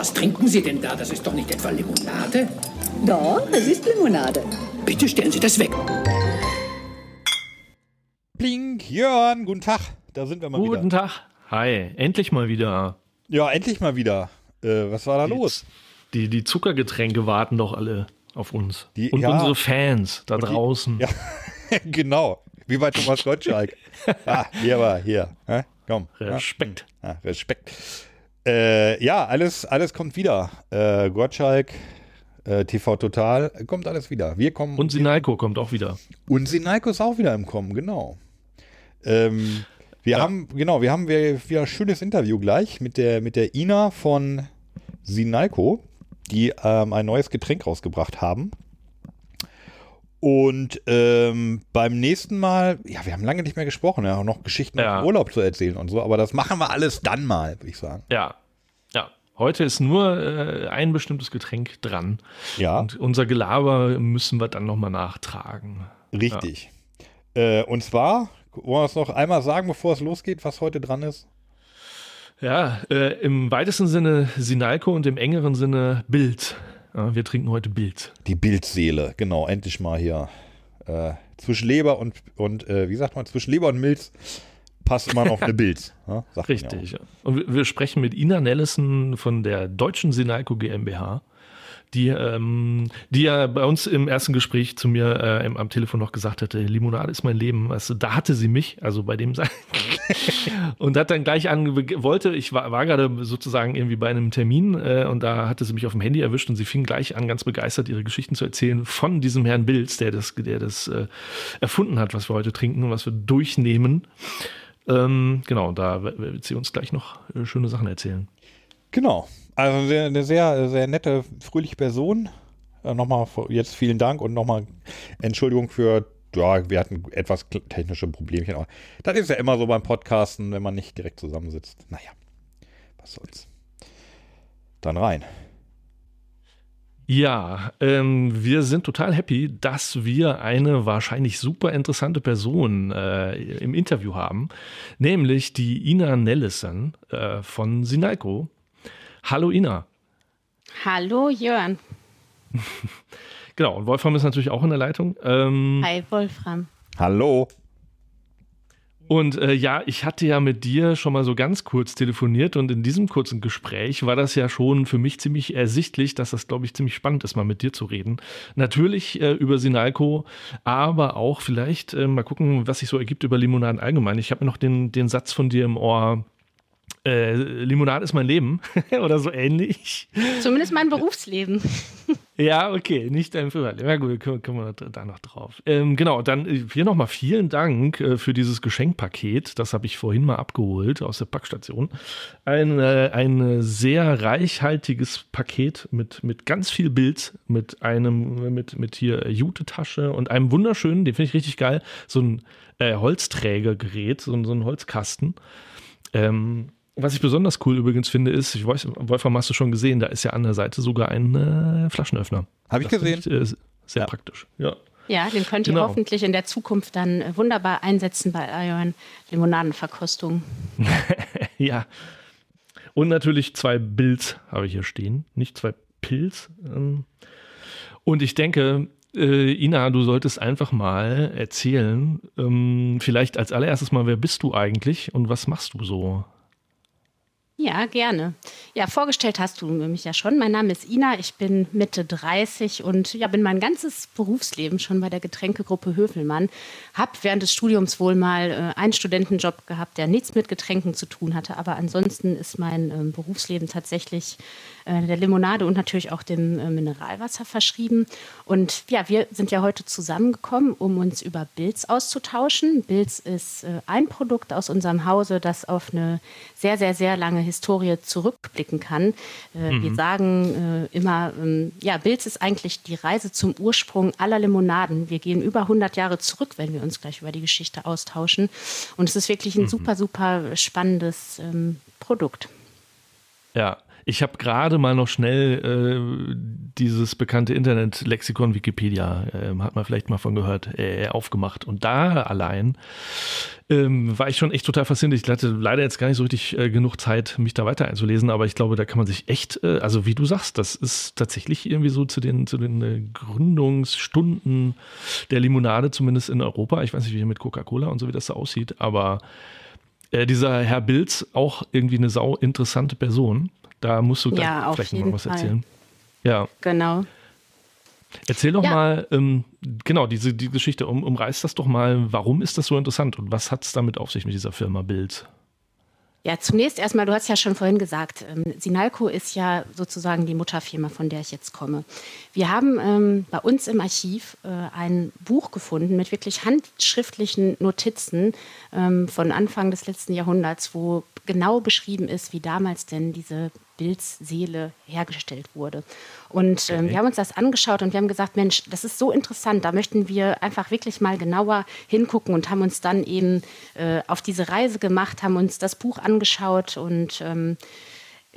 Was trinken Sie denn da? Das ist doch nicht etwa Limonade? Doch, es ist Limonade. Bitte stellen Sie das weg. Blink, Jörn, guten Tag. Da sind wir mal Guten wieder. Tag. Hi, endlich mal wieder. Ja, endlich mal wieder. Äh, was war da los? Die, die Zuckergetränke warten doch alle auf uns. Die- Und ja. unsere Fans da draußen. Ja, genau. Wie bei Thomas Gottschalk. ah, hier war, hier. Hä? Komm. Respekt. Ja, Respekt. Äh, ja, alles, alles kommt wieder. Äh, Gottschalk, äh, TV Total, kommt alles wieder. Wir kommen. Und Sinalco kommt auch wieder. Und Sinalco ist auch wieder im Kommen, genau. Ähm, wir Ja. haben, genau, wir haben wieder ein schönes Interview gleich mit der, mit der Ina von Sinalco, die ähm, ein neues Getränk rausgebracht haben. Und ähm, beim nächsten Mal, ja, wir haben lange nicht mehr gesprochen, ja, auch noch Geschichten Ja. aus Urlaub zu erzählen und so, aber das machen wir alles dann mal, würde ich sagen. Ja. Ja. Heute ist nur äh, ein bestimmtes Getränk dran. Ja, Und unser Gelaber müssen wir dann nochmal nachtragen. richtig. Äh, und zwar, wollen wir es noch einmal sagen, bevor es losgeht, was heute dran ist? Ja, äh, im weitesten Sinne Sinalco und im engeren Sinne Bild. Ja, wir trinken heute Bild. Die Bildseele, genau, endlich mal hier. Äh, zwischen Leber und, und äh, wie sagt man, zwischen Leber und Milz passt immer noch eine Bild. Man ja Richtig. Und wir, wir sprechen mit Ina Nellison von der Deutschen Sinalco GmbH, die, ähm, die ja bei uns im ersten Gespräch zu mir äh, im, am Telefon noch gesagt hatte, Limonade ist mein Leben. Also, da hatte sie mich, also bei dem sein. und hat dann gleich an, wollte, ich war, war gerade sozusagen irgendwie bei einem Termin äh, und da hatte sie mich auf dem Handy erwischt und sie fing gleich an, ganz begeistert ihre Geschichten zu erzählen von diesem Herrn Bilz, der das, der das äh, erfunden hat, was wir heute trinken und was wir durchnehmen. Ähm, genau, da wird sie uns gleich noch äh, schöne Sachen erzählen. Genau. Also eine sehr, sehr nette, fröhliche Person. Äh, nochmal jetzt vielen Dank und nochmal Entschuldigung für, ja, wir hatten etwas technische Problemchen. Aber das ist ja immer so beim Podcasten, wenn man nicht direkt zusammensitzt. Naja, was soll's. Dann rein. Ja, ähm, wir sind total happy, dass wir eine wahrscheinlich super interessante Person äh, im Interview haben, nämlich die Ina Nellison äh, von Sinalco. Hallo Ina. Hallo Jörn. Genau, und Wolfram ist natürlich auch in der Leitung. Ähm, Hi Wolfram. Hallo. Und äh, ja, ich hatte ja mit dir schon mal so ganz kurz telefoniert und in diesem kurzen Gespräch war das ja schon für mich ziemlich ersichtlich, dass das, glaube ich, ziemlich spannend ist, mal mit dir zu reden. Natürlich äh, über Sinalco, aber auch vielleicht äh, mal gucken, was sich so ergibt über Limonaden allgemein. Ich habe noch den, den Satz von dir im Ohr. Äh, Limonade ist mein Leben oder so ähnlich. Zumindest mein Berufsleben. Ja, okay, nicht dein Privatleben. Ja gut, kommen, kommen wir da noch drauf. Ähm, genau, dann äh, hier nochmal vielen Dank äh, für dieses Geschenkpaket. Das habe ich vorhin mal abgeholt aus der Packstation. Ein, äh, ein sehr reichhaltiges Paket mit, mit ganz viel Bild, mit einem, mit, mit hier Jute-Tasche und einem wunderschönen, den finde ich richtig geil, so ein äh, Holzträgergerät, so, so ein Holzkasten. Ähm, was ich besonders cool übrigens finde, ist, ich weiß, Wolfram hast du schon gesehen, da ist ja an der Seite sogar ein äh, Flaschenöffner. Habe ich Das gesehen. Ich, äh, sehr Ja. praktisch. Ja. Ja, den könnt ihr Genau. hoffentlich in der Zukunft dann äh, wunderbar einsetzen bei euren Limonadenverkostungen. ja. Und natürlich zwei Bills habe ich hier stehen, nicht zwei Pilz. Ähm. Und ich denke, äh, Ina, du solltest einfach mal erzählen, ähm, vielleicht als allererstes mal, wer bist du eigentlich und was machst du so? Ja, gerne. Ja, vorgestellt hast du mich ja schon. Mein Name ist Ina, ich bin Mitte 30 und ja, bin mein ganzes Berufsleben schon bei der Getränkegruppe Höfelmann. Hab während des Studiums wohl mal äh, einen Studentenjob gehabt, der nichts mit Getränken zu tun hatte, aber ansonsten ist mein ähm, Berufsleben tatsächlich der Limonade und natürlich auch dem äh, Mineralwasser verschrieben. Und ja, wir sind ja heute zusammengekommen, um uns über Bilz auszutauschen. Bilz ist äh, ein Produkt aus unserem Hause, das auf eine sehr, sehr, sehr lange Historie zurückblicken kann. Äh, Wir sagen äh, immer, ähm, ja, Bilz ist eigentlich die Reise zum Ursprung aller Limonaden. Wir gehen über 100 Jahre zurück, wenn wir uns gleich über die Geschichte austauschen. Und es ist wirklich ein super, super spannendes ähm, Produkt. Ja, Ich habe gerade mal noch schnell äh, dieses bekannte Internet-Lexikon Wikipedia, äh, hat man vielleicht mal von gehört, äh, aufgemacht. Und da allein ähm, war ich schon echt total fasziniert. Ich hatte leider jetzt gar nicht so richtig äh, genug Zeit, mich da weiter einzulesen, aber ich glaube, da kann man sich echt, äh, also wie du sagst, das ist tatsächlich irgendwie so zu den, zu den äh, Gründungsstunden der Limonade, zumindest in Europa. Ich weiß nicht, wie mit Coca-Cola und so, wie das da aussieht, aber dieser Herr Bilz, auch irgendwie eine sau interessante Person. Da musst du ja, vielleicht noch was Fall. erzählen. Ja. Genau. Erzähl doch ja. mal, ähm, genau, diese die Geschichte, um, umreißt das doch mal, warum ist das so interessant und was hat es damit auf sich mit dieser Firma Bild? Ja, zunächst erstmal, du hast ja schon vorhin gesagt, ähm, Sinalco ist ja sozusagen die Mutterfirma, von der ich jetzt komme. Wir haben ähm, bei uns im Archiv äh, ein Buch gefunden mit wirklich handschriftlichen Notizen ähm, von Anfang des letzten Jahrhunderts, wo genau beschrieben ist, wie damals denn diese Bildseele hergestellt wurde. Und ähm, okay. wir haben uns das angeschaut und wir haben gesagt, Mensch, das ist so interessant, da möchten wir einfach wirklich mal genauer hingucken und haben uns dann eben äh, auf diese Reise gemacht, haben uns das Buch angeschaut und ähm,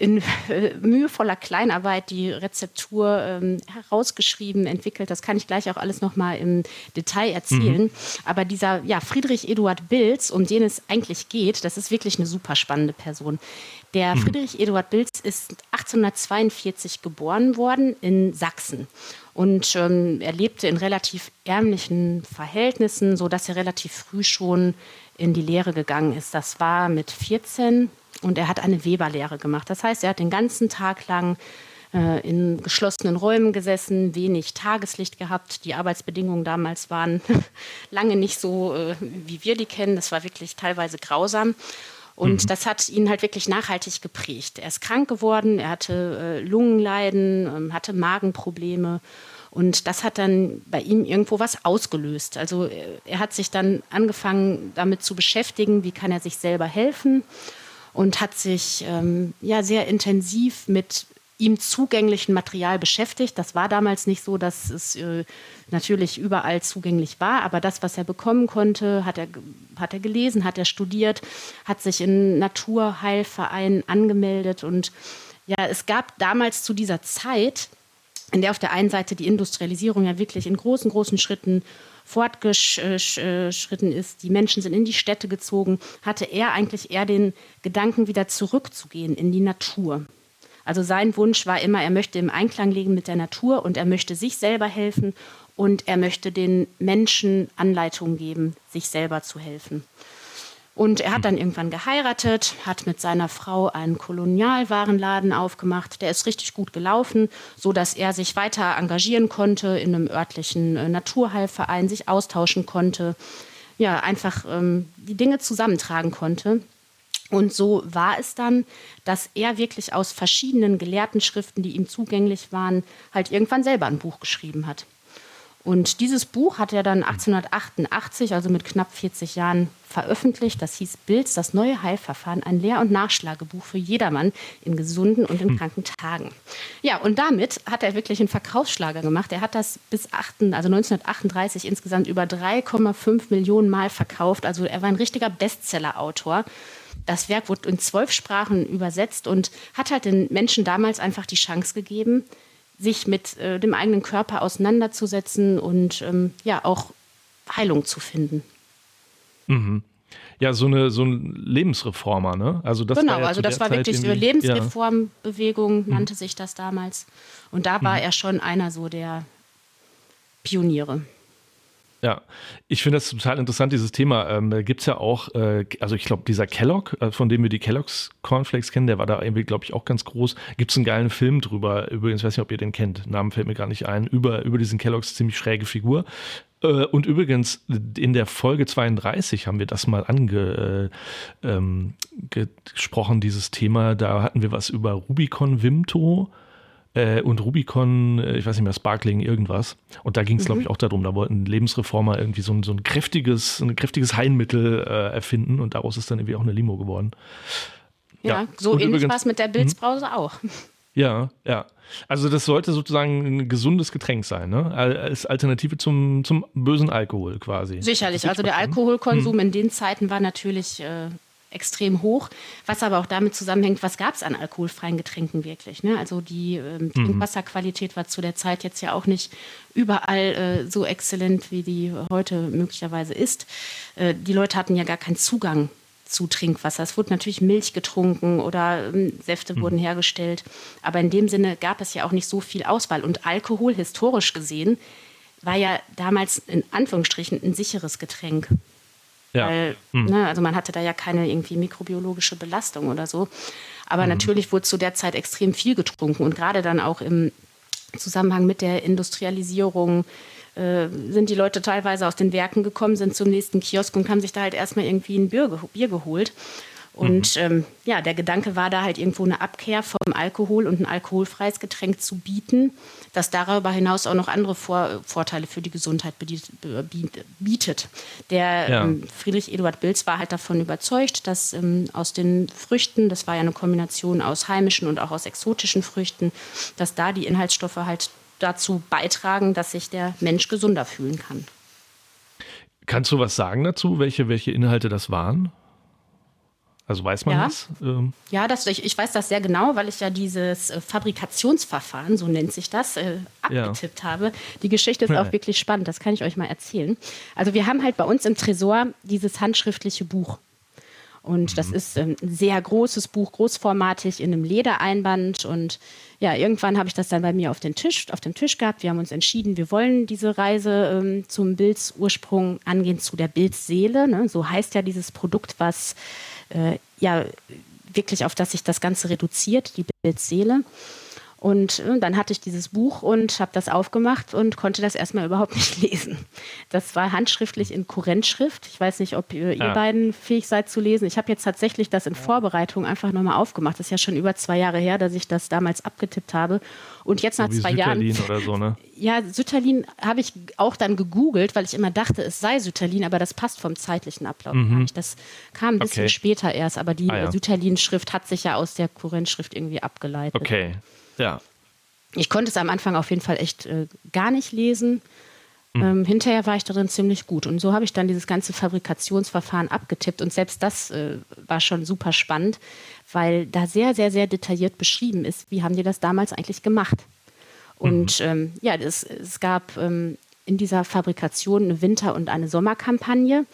in äh, mühevoller Kleinarbeit die Rezeptur ähm, herausgeschrieben, entwickelt. Das kann ich gleich auch alles nochmal im Detail erzählen. Mhm. Aber dieser ja, Friedrich Eduard Bilz, um den es eigentlich geht, das ist wirklich eine super spannende Person. Der mhm. Friedrich Eduard Bilz ist 1842 geboren worden in Sachsen. Und ähm, er lebte in relativ ärmlichen Verhältnissen, sodass er relativ früh schon in die Lehre gegangen ist. Das war mit 14 und er hat eine Weberlehre gemacht. Das heißt, er hat den ganzen Tag lang äh, in geschlossenen Räumen gesessen, wenig Tageslicht gehabt. Die Arbeitsbedingungen damals waren lange nicht so, äh, wie wir die kennen. Das war wirklich teilweise grausam. Und mhm. das hat ihn halt wirklich nachhaltig geprägt. Er ist krank geworden, er hatte äh, Lungenleiden, ähm, hatte Magenprobleme. Und das hat dann bei ihm irgendwo was ausgelöst. Also er hat sich dann angefangen damit zu beschäftigen, wie kann er sich selber helfen und hat sich ähm, ja sehr intensiv mit ihm zugänglichen Material beschäftigt. Das war damals nicht so, dass es äh, natürlich überall zugänglich war, aber das, was er bekommen konnte, hat er, hat er gelesen, hat er studiert, hat sich in Naturheilvereinen angemeldet und ja, es gab damals zu dieser Zeit, in der auf der einen Seite die Industrialisierung ja wirklich in großen, großen Schritten fortgeschritten ist, die Menschen sind in die Städte gezogen, hatte er eigentlich eher den Gedanken, wieder zurückzugehen in die Natur. Also sein Wunsch war immer, er möchte im Einklang leben mit der Natur und er möchte sich selber helfen und er möchte den Menschen Anleitungen geben, sich selber zu helfen. Und er hat dann irgendwann geheiratet, hat mit seiner Frau einen Kolonialwarenladen aufgemacht. Der ist richtig gut gelaufen, so dass er sich weiter engagieren konnte in einem örtlichen äh, Naturheilverein, sich austauschen konnte, ja einfach ähm, die Dinge zusammentragen konnte. Und so war es dann, dass er wirklich aus verschiedenen gelehrten Schriften, die ihm zugänglich waren, halt irgendwann selber ein Buch geschrieben hat. Und dieses Buch hat er dann 1888, also mit knapp 40 Jahren, veröffentlicht. Das hieß Bilds, das neue Heilverfahren, ein Lehr- und Nachschlagebuch für jedermann in gesunden und in hm. kranken Tagen. Ja, und damit hat er wirklich einen Verkaufsschlager gemacht. Er hat das bis 8, also 1938 insgesamt über 3,5 Millionen Mal verkauft. Also er war ein richtiger Bestseller-Autor. Das Werk wurde in zwölf Sprachen übersetzt und hat halt den Menschen damals einfach die Chance gegeben, sich mit äh, dem eigenen Körper auseinanderzusetzen und ähm, ja auch Heilung zu finden. Mhm. Ja, so eine so ein Lebensreformer, ne? Also das genau, war ja also das war Zeit wirklich so eine Lebensreformbewegung, ja. nannte sich das damals. Und da war mhm. er schon einer so der Pioniere. Ja, ich finde das total interessant, dieses Thema. Ähm, gibt es ja auch, äh, also ich glaube, dieser Kellogg, äh, von dem wir die Kellogg's Cornflakes kennen, der war da irgendwie, glaube ich, auch ganz groß. Gibt es einen geilen Film drüber, übrigens, weiß nicht, ob ihr den kennt, Namen fällt mir gar nicht ein, über, über diesen Kellogg's ziemlich schräge Figur. Äh, und übrigens, in der Folge 32 haben wir das mal angesprochen, äh, ähm, dieses Thema. Da hatten wir was über Rubicon Vimto äh, und Rubicon, äh, ich weiß nicht mehr, Sparkling, irgendwas. Und da ging es, mhm. glaube ich, auch darum, da wollten Lebensreformer irgendwie so ein, so ein kräftiges, ein kräftiges Heilmittel äh, erfinden und daraus ist dann irgendwie auch eine Limo geworden. Ja, ja. so ähnlich war es mit der Bilzbrause mhm. auch. Ja, ja. Also das sollte sozusagen ein gesundes Getränk sein, ne? Als Alternative zum, zum bösen Alkohol quasi. Sicherlich. Also der Alkoholkonsum hm. in den Zeiten war natürlich äh, extrem hoch, was aber auch damit zusammenhängt, was gab es an alkoholfreien Getränken wirklich. Ne? Also die ähm, Trinkwasserqualität war zu der Zeit jetzt ja auch nicht überall äh, so exzellent, wie die heute möglicherweise ist. Äh, die Leute hatten ja gar keinen Zugang zu Trinkwasser. Es wurde natürlich Milch getrunken oder ähm, Säfte mhm. wurden hergestellt. Aber in dem Sinne gab es ja auch nicht so viel Auswahl. Und Alkohol, historisch gesehen, war ja damals in Anführungsstrichen ein sicheres Getränk. Ja. Weil, mhm. ne, also man hatte da ja keine irgendwie mikrobiologische Belastung oder so. Aber mhm. natürlich wurde zu der Zeit extrem viel getrunken und gerade dann auch im Zusammenhang mit der Industrialisierung äh, sind die Leute teilweise aus den Werken gekommen, sind zum nächsten Kiosk und haben sich da halt erstmal irgendwie ein Bier, Bier geholt. Und mhm. ähm, ja, der Gedanke war da halt irgendwo eine Abkehr vom Alkohol und ein alkoholfreies Getränk zu bieten, das darüber hinaus auch noch andere Vor Vorteile für die Gesundheit bietet. Der ja. ähm, Friedrich Eduard Bilz war halt davon überzeugt, dass ähm, aus den Früchten, das war ja eine Kombination aus heimischen und auch aus exotischen Früchten, dass da die Inhaltsstoffe halt dazu beitragen, dass sich der Mensch gesunder fühlen kann. Kannst du was sagen dazu, welche, welche Inhalte das waren? Also weiß man ja. das? Ähm. Ja, das, ich, ich, weiß das sehr genau, weil ich ja dieses äh, Fabrikationsverfahren, so nennt sich das, äh, abgetippt ja. habe. Die Geschichte ist ja. auch wirklich spannend, das kann ich euch mal erzählen. Also wir haben halt bei uns im Tresor dieses handschriftliche Buch. Und das mhm. ist ähm, ein sehr großes Buch, großformatig in einem Ledereinband. Und ja, irgendwann habe ich das dann bei mir auf, den Tisch, auf dem Tisch gehabt. Wir haben uns entschieden, wir wollen diese Reise ähm, zum Bildsursprung angehen, zu der Bildseele. Ne? So heißt ja dieses Produkt, was äh, ja wirklich auf das sich das Ganze reduziert, die Bildseele. Und äh, dann hatte ich dieses Buch und habe das aufgemacht und konnte das erstmal überhaupt nicht lesen. Das war handschriftlich in Kurrentschrift. Ich weiß nicht, ob ihr, ja. ihr beiden fähig seid zu lesen. Ich habe jetzt tatsächlich das in Vorbereitung einfach nochmal aufgemacht. Das ist ja schon über zwei Jahre her, dass ich das damals abgetippt habe. Und jetzt nach so zwei Sütterlin Jahren. Oder so, ne? Ja, Sütterlin habe ich auch dann gegoogelt, weil ich immer dachte, es sei Sütterlin, aber das passt vom zeitlichen Ablauf mhm. gar nicht. Das kam ein bisschen okay. später erst, aber die ah, ja. Sütterlin-Schrift hat sich ja aus der Kurrentschrift irgendwie abgeleitet. Okay. Ja. Ich konnte es am Anfang auf jeden Fall echt äh, gar nicht lesen. Mhm. Ähm, hinterher war ich darin ziemlich gut. Und so habe ich dann dieses ganze Fabrikationsverfahren abgetippt. Und selbst das äh, war schon super spannend, weil da sehr, sehr, sehr detailliert beschrieben ist, wie haben die das damals eigentlich gemacht. Und mhm. ähm, ja, es, es gab ähm, in dieser Fabrikation eine Winter- und eine Sommerkampagne.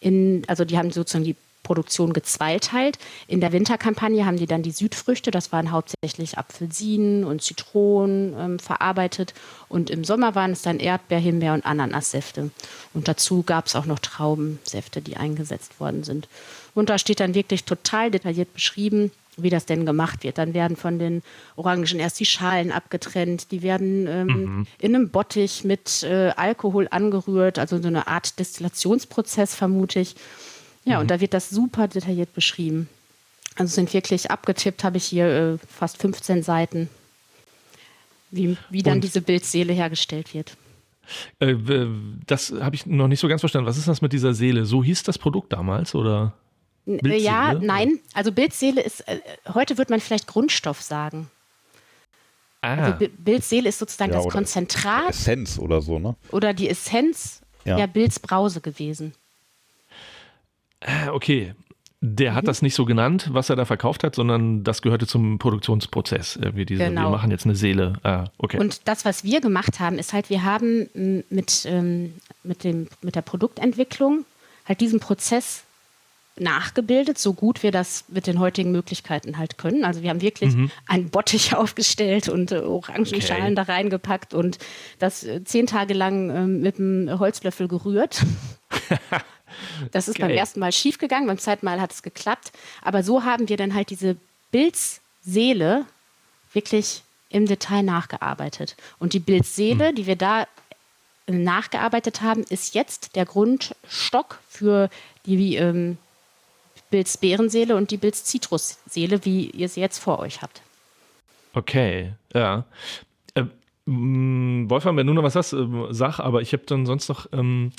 In, also die haben sozusagen die Produktion gezweiteilt. In der Winterkampagne haben die dann die Südfrüchte, das waren hauptsächlich Apfelsinen und Zitronen ähm, verarbeitet. Und im Sommer waren es dann Erdbeer, Himbeer und Ananassäfte. Und dazu gab es auch noch Traubensäfte, die eingesetzt worden sind. Und da steht dann wirklich total detailliert beschrieben, wie das denn gemacht wird. Dann werden von den Orangen erst die Schalen abgetrennt, die werden ähm, mhm. in einem Bottich mit äh, Alkohol angerührt, also so eine Art Destillationsprozess vermute ich. Ja, mhm. und da wird das super detailliert beschrieben. Also sind wirklich abgetippt, habe ich hier äh, fast 15 Seiten, wie, wie dann und? diese Bildseele hergestellt wird. Äh, das habe ich noch nicht so ganz verstanden. Was ist das mit dieser Seele? So hieß das Produkt damals oder? Äh, Bildseele? Ja, nein. Also Bildseele ist, äh, heute würde man vielleicht Grundstoff sagen. Ah. Also Bildseele ist sozusagen ja, das Konzentrat. Essenz oder so, ne? Oder die Essenz ja. der Bildsbrause gewesen. Äh, okay. Der hat mhm. das nicht so genannt, was er da verkauft hat, sondern das gehörte zum Produktionsprozess. Irgendwie diese, genau. Wir machen jetzt eine Seele. Ah, okay. Und das, was wir gemacht haben, ist halt, wir haben mit, ähm, mit, dem, mit der Produktentwicklung halt diesen Prozess nachgebildet, so gut wir das mit den heutigen Möglichkeiten halt können. Also wir haben wirklich mhm. einen Bottich aufgestellt und äh, Orangenschalen okay. da reingepackt und das äh, zehn Tage lang äh, mit einem Holzlöffel gerührt. Das ist Geil. beim ersten Mal schiefgegangen, beim zweiten Mal hat es geklappt. Aber so haben wir dann halt diese Bildseele wirklich im Detail nachgearbeitet. Und die Bildseele, hm. die wir da nachgearbeitet haben, ist jetzt der Grundstock für die ähm, Bildsbeerenseele und die Bildszitrusseele, wie ihr sie jetzt vor euch habt. Okay, ja. Äh, Wolfgang, wenn du noch was hast, äh, sag, aber ich habe dann sonst noch ähm,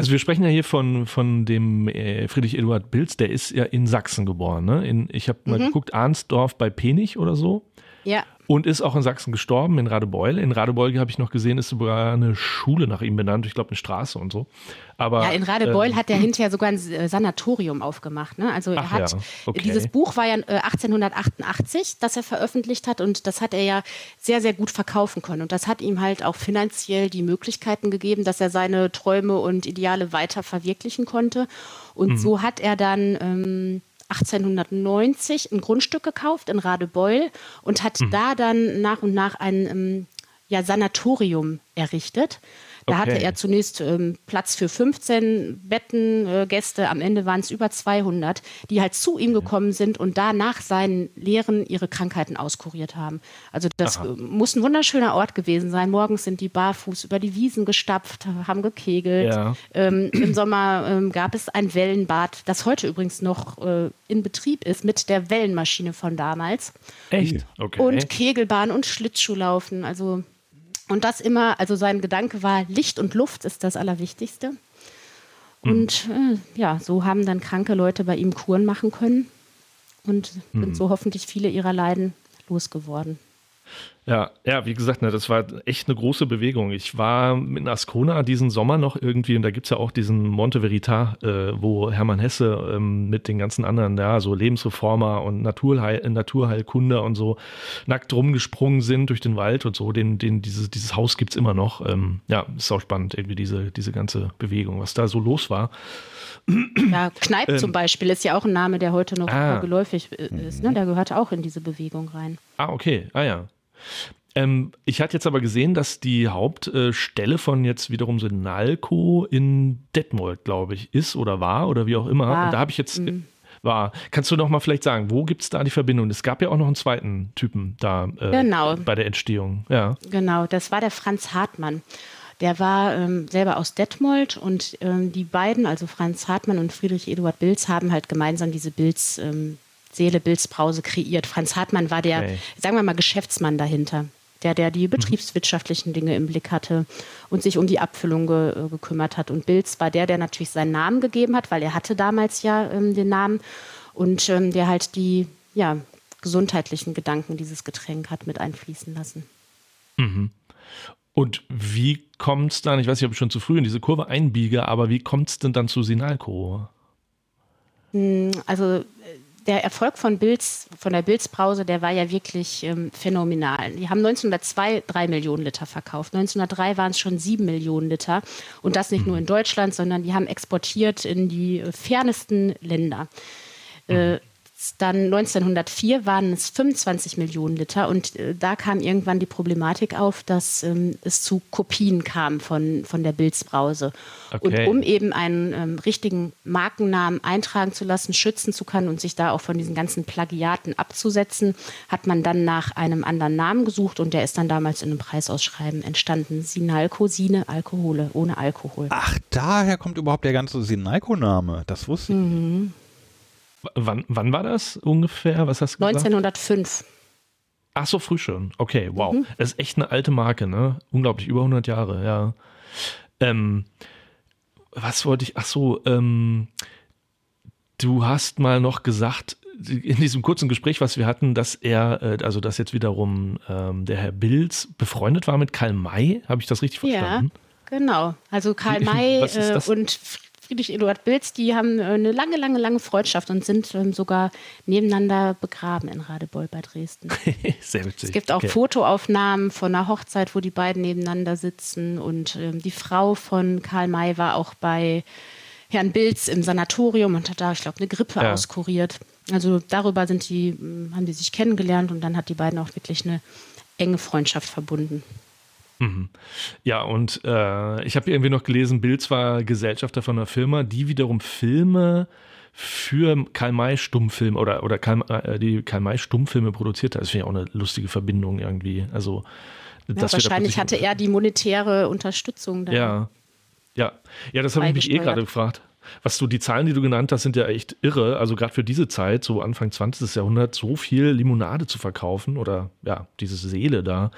also wir sprechen ja hier von, von dem äh, Friedrich Eduard Bilz, der ist ja in Sachsen geboren. Ne? In, ich habe mal mhm. geguckt, Arnsdorf bei Penich oder so. Ja. Und ist auch in Sachsen gestorben, in Radebeul. In Radebeul habe ich noch gesehen, ist sogar eine Schule nach ihm benannt, ich glaube eine Straße und so. Aber, ja, in Radebeul ähm, hat er hinterher sogar ein äh, Sanatorium aufgemacht. Ne? Also er hat, ja, okay. dieses Buch war ja 1888, äh, das er veröffentlicht hat und das hat er ja sehr, sehr gut verkaufen können. Und das hat ihm halt auch finanziell die Möglichkeiten gegeben, dass er seine Träume und Ideale weiter verwirklichen konnte. Und mhm. so hat er dann ähm, 1890 ein Grundstück gekauft in Radebeul und hat mhm. da dann nach und nach ein ähm, ja, Sanatorium errichtet. Da okay. hatte er zunächst ähm, Platz für 15 Bettengäste, äh, am Ende waren es über 200, die halt zu ihm gekommen sind und da nach seinen Lehren ihre Krankheiten auskuriert haben. Also das Aha. Äh, muss ein wunderschöner Ort gewesen sein. Morgens sind die barfuß über die Wiesen gestapft, haben gekegelt. Ja. Ähm, Im Sommer ähm, gab es ein Wellenbad, das heute übrigens noch äh, in Betrieb ist mit der Wellenmaschine von damals. Echt? Okay. Und Kegelbahn und Schlittschuhlaufen. Also und das immer, also sein Gedanke war, Licht und Luft ist das Allerwichtigste. Mhm. Und äh, ja, so haben dann kranke Leute bei ihm Kuren machen können und mhm. sind so hoffentlich viele ihrer Leiden losgeworden. Ja, ja, wie gesagt, ne, das war echt eine große Bewegung. Ich war in Ascona diesen Sommer noch irgendwie, und da gibt es ja auch diesen Monte Verita, äh, wo Hermann Hesse ähm, mit den ganzen anderen, ja, so Lebensreformer und Naturheil, Naturheilkunde und so nackt rumgesprungen sind durch den Wald und so. Den, den, dieses, dieses Haus gibt es immer noch. Ähm, ja, ist auch spannend, irgendwie diese, diese ganze Bewegung, was da so los war. Ja, Kneipp ähm, zum Beispiel ist ja auch ein Name, der heute noch ah, geläufig äh, ist. Ne? Der gehört auch in diese Bewegung rein. Ah, okay. Ah ja. Ähm, ich hatte jetzt aber gesehen, dass die Hauptstelle von jetzt wiederum Sinalco in Detmold, glaube ich, ist oder war oder wie auch immer. War. Und da habe ich jetzt mhm. war. Kannst du noch mal vielleicht sagen, wo gibt es da die Verbindung? Es gab ja auch noch einen zweiten Typen da äh, genau. bei der Entstehung. Ja. Genau, das war der Franz Hartmann. Der war ähm, selber aus Detmold und ähm, die beiden, also Franz Hartmann und Friedrich Eduard Bilz, haben halt gemeinsam diese Bilz ähm, Seele Bills Brause kreiert. Franz Hartmann war der, okay. sagen wir mal, Geschäftsmann dahinter. Der, der die betriebswirtschaftlichen Dinge im Blick hatte und sich um die Abfüllung ge, äh, gekümmert hat. Und Bilz war der, der natürlich seinen Namen gegeben hat, weil er hatte damals ja ähm, den Namen und ähm, der halt die ja, gesundheitlichen Gedanken dieses Getränk hat mit einfließen lassen. Mhm. Und wie kommt es dann, ich weiß nicht, ob ich schon zu früh in diese Kurve einbiege, aber wie kommt es denn dann zu Sinalco? Hm, also der Erfolg von Bilz, von der Bilz-Brause, der war ja wirklich ähm, phänomenal. Die haben 1902 drei Millionen Liter verkauft. 1903 waren es schon sieben Millionen Liter. Und das nicht nur in Deutschland, sondern die haben exportiert in die fernesten Länder. Äh, dann 1904 waren es 25 Millionen Liter und äh, da kam irgendwann die Problematik auf, dass ähm, es zu Kopien kam von, von der Bilzbrause. Okay. Und um eben einen ähm, richtigen Markennamen eintragen zu lassen, schützen zu können und sich da auch von diesen ganzen Plagiaten abzusetzen, hat man dann nach einem anderen Namen gesucht und der ist dann damals in einem Preisausschreiben entstanden. Sinalco, Sine, Alkohole, ohne Alkohol. Ach, daher kommt überhaupt der ganze Sinalco-Name. Das wusste ich. Mhm. Wann, wann war das ungefähr? Was hast du 1905. Ach so, früh schon. Okay, wow. Mhm. Das ist echt eine alte Marke, ne? Unglaublich, über 100 Jahre, ja. Ähm, was wollte ich? Ach so, ähm, du hast mal noch gesagt, in diesem kurzen Gespräch, was wir hatten, dass er, äh, also dass jetzt wiederum ähm, der Herr Bilz befreundet war mit Karl May. Habe ich das richtig verstanden? Ja, genau. Also Karl May äh, und Friedrich Eduard Bilz, die haben äh, eine lange, lange, lange Freundschaft und sind ähm, sogar nebeneinander begraben in Radebeul bei Dresden. Sehr witzig. Es gibt auch okay. Fotoaufnahmen von einer Hochzeit, wo die beiden nebeneinander sitzen und ähm, die Frau von Karl May war auch bei Herrn Bilz im Sanatorium und hat da, ich glaube, eine Grippe ja. auskuriert. Also darüber sind die, hm, haben die sich kennengelernt und dann hat die beiden auch wirklich eine enge Freundschaft verbunden. Mhm. Ja, und äh, ich habe irgendwie noch gelesen, Bill war Gesellschafter von einer Firma, die wiederum Filme für Karl May Stummfilme oder, oder Karl, äh, die Karl May Stummfilme produziert hat. Das finde ich auch eine lustige Verbindung irgendwie. Also, ja, wahrscheinlich hatte er die monetäre Unterstützung. Da ja, ja, ja, das habe ich mich eh gerade gefragt. Was du, die Zahlen, die du genannt hast, sind ja echt irre. Also gerade für diese Zeit, so Anfang 20. Jahrhundert, so viel Limonade zu verkaufen oder ja, diese Seele da.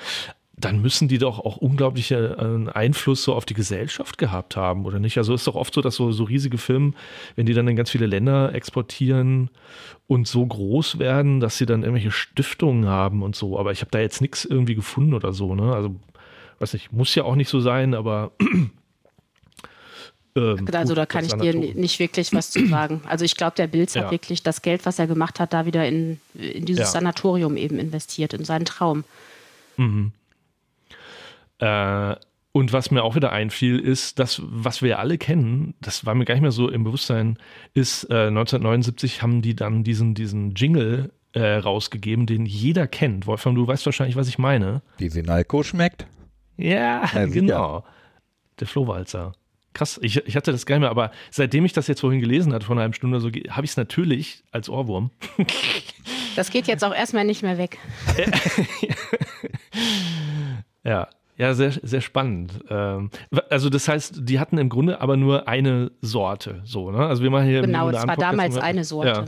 Dann müssen die doch auch unglaubliche äh, Einfluss so auf die Gesellschaft gehabt haben, oder nicht? Also ist doch oft so, dass so, so riesige Filme, wenn die dann in ganz viele Länder exportieren und so groß werden, dass sie dann irgendwelche Stiftungen haben und so. Aber ich habe da jetzt nichts irgendwie gefunden oder so, ne? Also, weiß nicht, muss ja auch nicht so sein, aber ähm, also da kann ich dir nicht wirklich was zu sagen. Also ich glaube, der Bilz ja. hat wirklich das Geld, was er gemacht hat, da wieder in, in dieses ja. Sanatorium eben investiert, in seinen Traum. Mhm. Äh, und was mir auch wieder einfiel, ist, das, was wir alle kennen, das war mir gar nicht mehr so im Bewusstsein, ist äh, 1979 haben die dann diesen, diesen Jingle äh, rausgegeben, den jeder kennt. Wolfgang, du weißt wahrscheinlich, was ich meine. Die Sinalco schmeckt. Ja, ja genau. Der Flohwalzer. Krass, ich, ich hatte das gar nicht mehr, aber seitdem ich das jetzt vorhin gelesen hatte, vor einer halben Stunde so, habe ich es natürlich als Ohrwurm. Das geht jetzt auch erstmal nicht mehr weg. ja, ja, sehr, sehr spannend. Ähm, also das heißt, die hatten im Grunde aber nur eine Sorte, so, ne? Also wir machen hier genau, es war damals eine Sorte. Ja.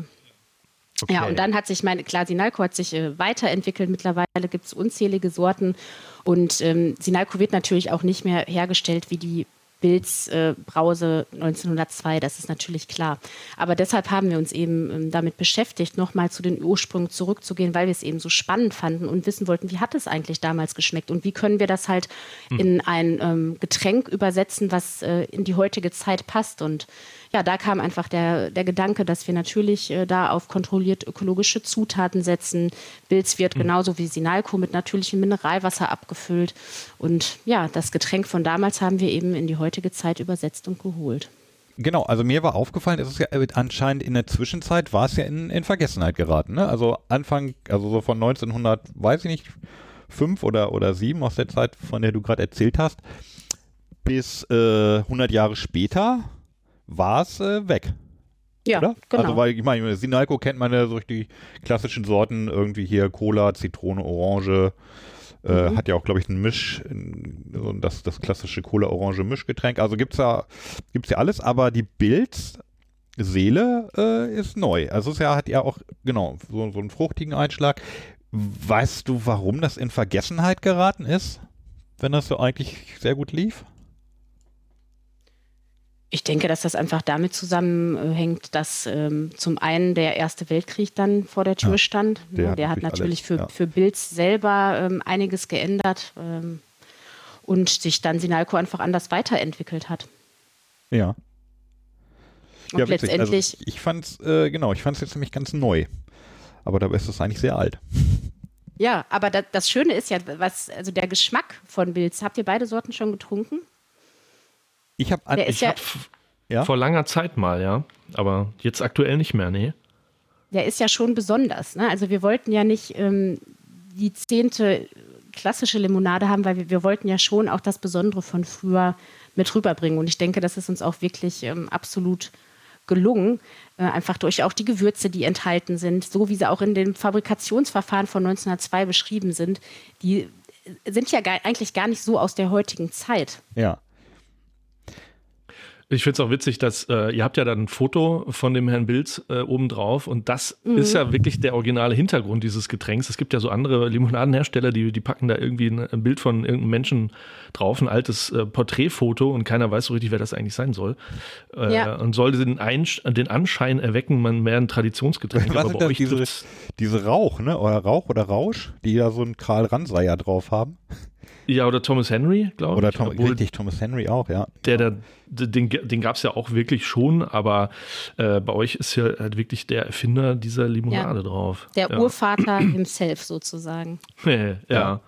Okay. Ja, und dann hat sich meine, klar, Sinalco hat sich äh, weiterentwickelt. Mittlerweile gibt es unzählige Sorten. Und ähm, Sinalco wird natürlich auch nicht mehr hergestellt wie die Bills äh, Brause 1902, das ist natürlich klar. Aber deshalb haben wir uns eben ähm, damit beschäftigt, nochmal zu den Ursprüngen zurückzugehen, weil wir es eben so spannend fanden und wissen wollten, wie hat es eigentlich damals geschmeckt und wie können wir das halt mhm. in ein ähm, Getränk übersetzen, was äh, in die heutige Zeit passt. Und ja, da kam einfach der, der Gedanke, dass wir natürlich äh, da auf kontrolliert ökologische Zutaten setzen. Bilz wird mhm. genauso wie Sinalco mit natürlichem Mineralwasser abgefüllt. Und ja, das Getränk von damals haben wir eben in die heutige Zeit übersetzt und geholt. Genau, also mir war aufgefallen, es ist ja äh, anscheinend in der Zwischenzeit war es ja in, in Vergessenheit geraten. Ne? Also Anfang, also so von 1900, weiß ich nicht, fünf oder, oder sieben aus der Zeit, von der du gerade erzählt hast, bis äh, 100 Jahre später war es äh, weg. Ja, oder? genau. Also, weil ich meine, Sinalco kennt man ja durch die klassischen Sorten, irgendwie hier Cola, Zitrone, Orange. Äh, mhm. Hat ja auch, glaube ich, ein Misch, so das, das klassische Cola-Orange-Mischgetränk. Also gibt's ja, gibt's ja alles, aber die Bild Seele äh, ist neu. Also es ja, hat ja auch, genau, so, so einen fruchtigen Einschlag. Weißt du, warum das in Vergessenheit geraten ist? Wenn das so eigentlich sehr gut lief? Ich denke, dass das einfach damit zusammenhängt, dass ähm, zum einen der Erste Weltkrieg dann vor der Tür ja, stand. Der, ja, der hat natürlich alles, für, ja. für Bilz selber ähm, einiges geändert ähm, und sich dann Sinalco einfach anders weiterentwickelt hat. Ja. Und ja, also letztendlich. Also ich fand es, äh, genau, ich fand es jetzt nämlich ganz neu. Aber dabei ist es eigentlich sehr alt. Ja, aber das, das Schöne ist ja, was, also der Geschmack von Bilz. Habt ihr beide Sorten schon getrunken? Ich habe ich ja, hab ja? vor langer Zeit mal, ja. Aber jetzt aktuell nicht mehr, nee. Der ist ja schon besonders. Ne? Also wir wollten ja nicht ähm, die zehnte klassische Limonade haben, weil wir, wir, wollten ja schon auch das Besondere von früher mit rüberbringen. Und ich denke, das ist uns auch wirklich ähm, absolut gelungen, äh, einfach durch auch die Gewürze, die enthalten sind, so wie sie auch in dem Fabrikationsverfahren von 1902 beschrieben sind, die sind ja gar, eigentlich gar nicht so aus der heutigen Zeit. Ja. Ich finde es auch witzig, dass äh, ihr habt ja dann ein Foto von dem Herrn Bilz äh, obendrauf und das mhm. ist ja wirklich der originale Hintergrund dieses Getränks. Es gibt ja so andere Limonadenhersteller, die, die packen da irgendwie ein, ein Bild von irgendeinem Menschen drauf, ein altes äh, Porträtfoto und keiner weiß so richtig, wer das eigentlich sein soll. Äh, ja. Und soll den, Einsch den Anschein erwecken, man mehr ein Traditionsgetränk. Was sind das, diese, diese Rauch, ne? Oder Rauch oder Rausch, die da so einen Karl Ranseier drauf haben? Ja, oder Thomas Henry, glaube ich. Oder Tom, richtig, Thomas Henry auch, ja. Der, der, den, den gab es ja auch wirklich schon, aber äh, bei euch ist ja halt wirklich der Erfinder dieser Limonade ja. drauf. Der ja. Urvater himself sozusagen. ja. ja.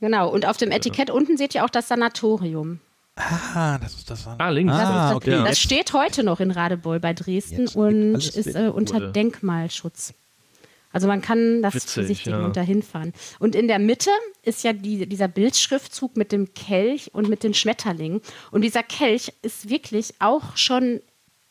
Genau, und auf dem Etikett unten seht ihr auch das Sanatorium. Ah, das ist das. Ah, links. Ah, das, okay. das steht heute noch in Radebeul bei Dresden und ist äh, unter Denkmalschutz. Also man kann das Witzig, besichtigen ja. und dahin fahren. Und in der Mitte ist ja die, dieser Bildschriftzug mit dem Kelch und mit den Schmetterlingen. Und dieser Kelch ist wirklich auch schon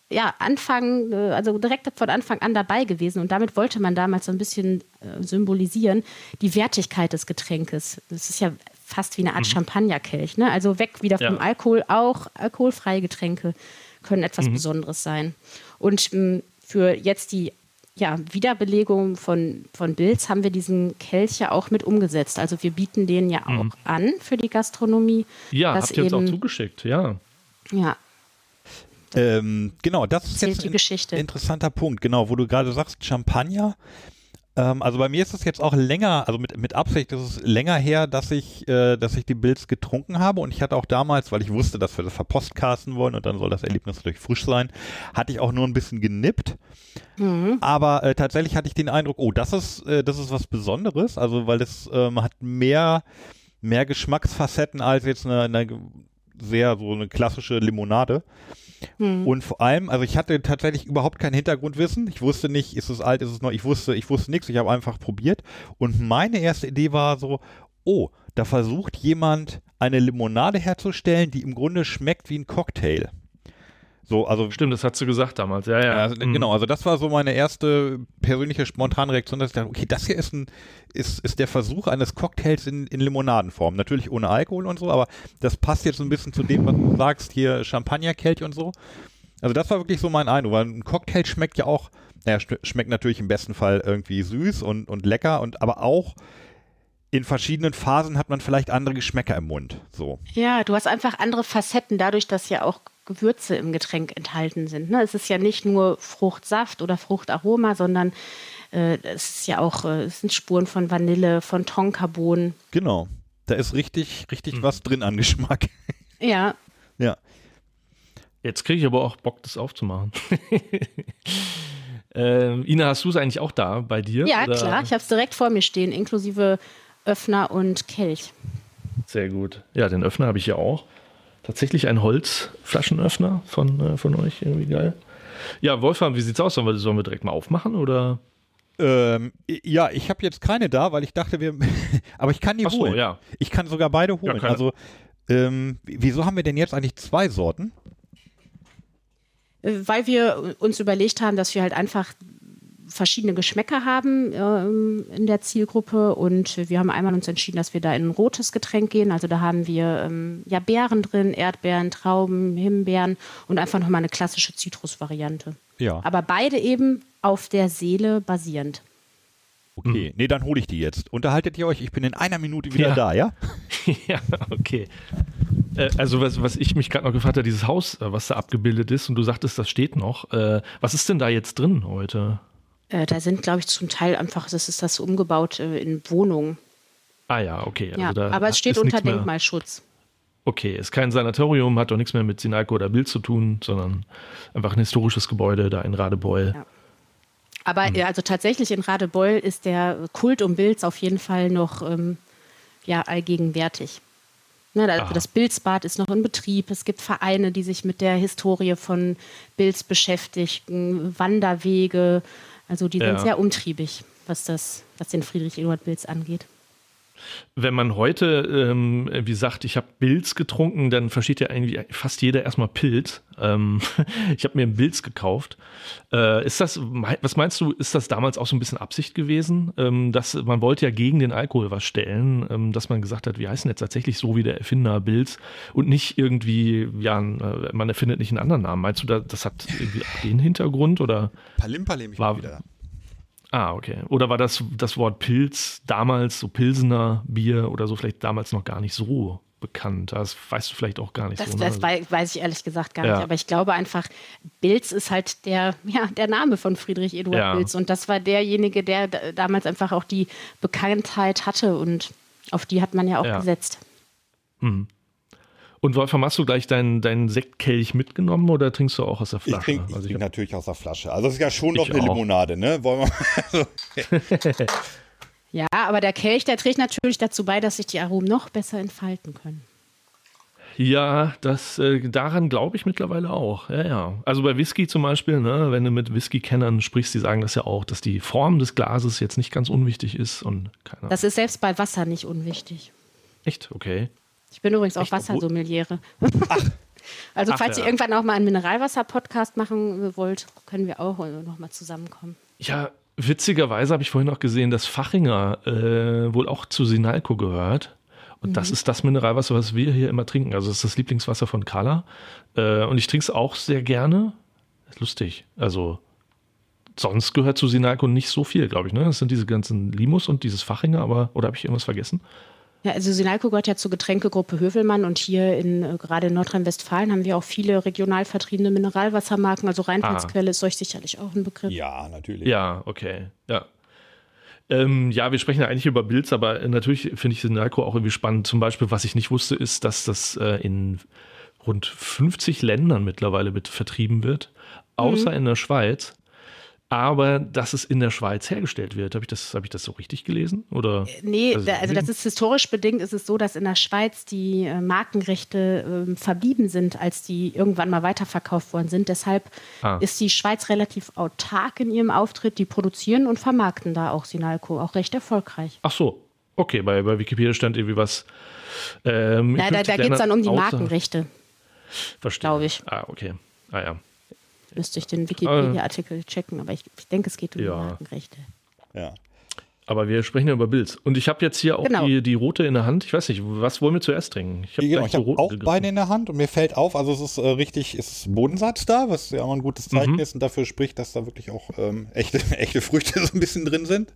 ja, Anfang, äh, also direkt von Anfang an dabei gewesen. Und damit wollte man damals so ein bisschen äh, symbolisieren, die Wertigkeit des Getränkes. Das ist ja fast wie eine Art mhm. Champagnerkelch. Ne? Also weg wieder vom ja. Alkohol. Auch alkoholfreie Getränke können etwas mhm. Besonderes sein. Und ähm, für jetzt die ja, Wiederbelegung von, von Bills haben wir diesen Kelch ja auch mit umgesetzt. Also wir bieten den ja auch Mhm. an für die Gastronomie. Ja, habt ihr uns auch eben- zugeschickt, ja. Ja, Ähm, genau, das ist jetzt die ein Geschichte. interessanter Punkt, genau, wo du gerade sagst, Champagner. Ähm, also bei mir ist es jetzt auch länger, also mit, mit Absicht ist es länger her, dass ich, äh, dass ich die Bills getrunken habe und ich hatte auch damals, weil ich wusste, dass wir das verpostcasten wollen und dann soll das Erlebnis natürlich frisch sein, hatte ich auch nur ein bisschen genippt. Aber äh, tatsächlich hatte ich den Eindruck, oh, das ist, äh, das ist was Besonderes, also weil es ähm, hat mehr, mehr Geschmacksfacetten als jetzt eine, eine sehr so eine klassische Limonade. Und vor allem, also ich hatte tatsächlich überhaupt kein Hintergrundwissen. Ich wusste nicht, ist es alt, ist es neu. Ich wusste, ich wusste nichts. Ich habe einfach probiert. Und meine erste Idee war so, oh, da versucht jemand eine Limonade herzustellen, die im Grunde schmeckt wie ein Cocktail. So, also Stimmt, das hast du gesagt damals, ja, ja. ja, also, Mhm. genau, also das war so meine erste persönliche spontane Reaktion, dass ich dachte, okay, das hier ist ein, ist, ist der Versuch eines Cocktails in, in Limonadenform. Natürlich ohne Alkohol und so, aber das passt jetzt so ein bisschen zu dem, was du sagst, hier Champagnerkelch und so. Also das war wirklich so mein Eindruck, weil ein Cocktail schmeckt ja auch, naja, sch- schmeckt natürlich im besten Fall irgendwie süß und, und lecker und aber auch in verschiedenen Phasen hat man vielleicht andere Geschmäcker im Mund. So. Ja, du hast einfach andere Facetten, dadurch, dass ja auch Gewürze im Getränk enthalten sind. Ne? Es ist ja nicht nur Fruchtsaft oder Fruchtaroma, sondern äh, es ist ja auch, äh, es sind Spuren von Vanille, von Tonkabohnen. Genau. Da ist richtig, richtig was drin an Geschmack. Ja, ja. Jetzt kriege ich aber auch Bock, das aufzumachen. ähm, Ina, hast du es eigentlich auch da bei dir? ja oder? klar, ich habe es direkt vor mir stehen, inklusive Öffner und Kelch. Sehr gut. Ja, den Öffner habe ich ja auch. Tatsächlich ein Holzflaschenöffner von, äh, von euch. Irgendwie geil. Ja, Wolfram, wie sieht's aus? Sollen wir, sollen wir direkt mal aufmachen oder? Ähm, ja, ich habe jetzt keine da, weil ich dachte, wir. aber ich kann die Ach so, holen. ja. Ich kann sogar beide holen. keine- also, ähm, wieso haben wir denn jetzt eigentlich zwei Sorten? Weil wir uns überlegt haben, dass wir halt einfach verschiedene Geschmäcker haben ähm, in der Zielgruppe und wir haben einmal uns entschieden, dass wir da in ein rotes Getränk gehen. Also da haben wir ähm, ja Beeren drin, Erdbeeren, Trauben, Himbeeren und einfach nochmal eine klassische Zitrusvariante. Ja. Aber beide eben auf der Seele basierend. Okay, nee, dann hole ich die jetzt. Unterhaltet ihr euch? Ich bin in einer Minute wieder Ja. da, ja? ja, okay. Äh, also was, was ich mich gerade noch gefragt habe, dieses Haus, äh, was da abgebildet ist und du sagtest, das steht noch. Äh, was ist denn da jetzt drin heute? Äh, da sind, glaube ich, zum Teil einfach, das ist das umgebaut äh, in Wohnungen. Ah ja, okay. Also Ja, da aber es steht unter mehr- Denkmalschutz. Okay, ist kein Sanatorium, hat doch nichts mehr mit Sinalco oder Bild zu tun, sondern einfach ein historisches Gebäude da in Radebeul. Ja. Aber Hm. äh, also tatsächlich in Radebeul ist der Kult um Bilz auf jeden Fall noch ähm, ja, allgegenwärtig. Ne, da, Aha. das Bilzbad ist noch in Betrieb. Es gibt Vereine, die sich mit der Historie von Bilz beschäftigen, Wanderwege. Also die Ja. sind sehr umtriebig, was, das, was den Friedrich Eduard Bilz angeht. Wenn man heute, ähm, wie sagt, ich habe Bilz getrunken, dann versteht ja eigentlich fast jeder erstmal Pilz. Ähm, ich habe mir einen Bilz gekauft. Äh, ist das, was meinst du, ist das damals auch so ein bisschen Absicht gewesen? Ähm, dass man wollte ja gegen den Alkohol was stellen, ähm, dass man gesagt hat, wir heißen jetzt tatsächlich so wie der Erfinder Bilz und nicht irgendwie, ja, äh, man erfindet nicht einen anderen Namen. Meinst du, da, das hat irgendwie auch den Hintergrund oder? Palimpalim ich War- wieder. Ah, okay. Oder war das, das Wort Pilz damals, so Pilsener Bier oder so, vielleicht damals noch gar nicht so bekannt? Das weißt du vielleicht auch gar nicht Das, so. Ne? das wei- weiß ich ehrlich gesagt gar Ja. nicht. Aber ich glaube einfach, Bilz ist halt der, ja, der Name von Friedrich Eduard Ja. Bilz. Und das war derjenige, der da- damals einfach auch die Bekanntheit hatte. Und auf die hat man ja auch Ja. gesetzt. Und Wolfram, hast du gleich deinen, deinen Sektkelch mitgenommen oder trinkst du auch aus der Ich Flasche? trinke ich Also trink natürlich aus der Flasche. Also es ist ja schon noch eine auch. Limonade, ne? Wollen wir mal. Also, Ja, aber der Kelch, der trägt natürlich dazu bei, dass sich die Aromen noch besser entfalten können. Ja, das, äh, daran glaube ich mittlerweile auch. Ja, ja. Also bei Whisky zum Beispiel, ne, wenn du mit Whisky-Kennern sprichst, die sagen das ja auch, dass die Form des Glases jetzt nicht ganz unwichtig ist und keine Das ist selbst bei Wasser nicht unwichtig. Echt? Okay. Ich bin übrigens auch Echt? Wassersommeliere. Also Ach, falls ja. ihr irgendwann auch mal einen Mineralwasser-Podcast machen wollt, können wir auch noch mal zusammenkommen. Ja, witzigerweise habe ich vorhin noch gesehen, dass Fachinger äh, wohl auch zu Sinalco gehört. Und das ist das Mineralwasser, was wir hier immer trinken. Also das ist das Lieblingswasser von Carla. Äh, und ich trinke es auch sehr gerne. Ist lustig. Also sonst gehört zu Sinalco nicht so viel, glaube ich. Ne? Das sind diese ganzen Limus und dieses Fachinger, aber oder habe ich irgendwas vergessen? Ja, also Sinalco gehört ja zur Getränkegruppe Hövelmann und hier in äh, gerade in Nordrhein-Westfalen haben wir auch viele regional vertriebene Mineralwassermarken. Also Reinheitsquelle ist euch sicherlich auch ein Begriff. Ja, natürlich. Ja, okay. Ja. Ähm, ja, wir sprechen ja eigentlich über Builds, aber natürlich finde ich Sinalco auch irgendwie spannend. Zum Beispiel, was ich nicht wusste, ist, dass das äh, in rund 50 Ländern mittlerweile mit vertrieben wird, außer in der Schweiz. Aber dass es in der Schweiz hergestellt wird, habe ich, das- habe ich das so richtig gelesen? Oder? Nee, Also- also das ist historisch bedingt, ist es so, dass in der Schweiz die äh, Markenrechte ähm, verblieben sind, als die irgendwann mal weiterverkauft worden sind. Deshalb Ah. ist die Schweiz relativ autark in ihrem Auftritt. Die produzieren und vermarkten da auch Sinalco, auch recht erfolgreich. Ach so, okay, bei, bei Wikipedia stand irgendwie was. Ähm, Ja, da da geht es dann um die Markenrechte, Verstehe. glaub ich. Ah, okay. Ah ja. Müsste ich den Wikipedia-Artikel checken, aber ich, ich denke, es geht um Ja. die Markenrechte. Ja. Aber wir sprechen ja über Builds. Und ich habe jetzt hier auch Genau. die, die rote in der Hand. Ich weiß nicht, was wollen wir zuerst trinken? Ich habe Genau, ich roten auch gegriffen. beide in der Hand und mir fällt auf, also es ist äh, richtig, es ist Bodensatz da, was ja immer ein gutes Zeichen Mhm. ist und dafür spricht, dass da wirklich auch ähm, echte, echte Früchte so ein bisschen drin sind.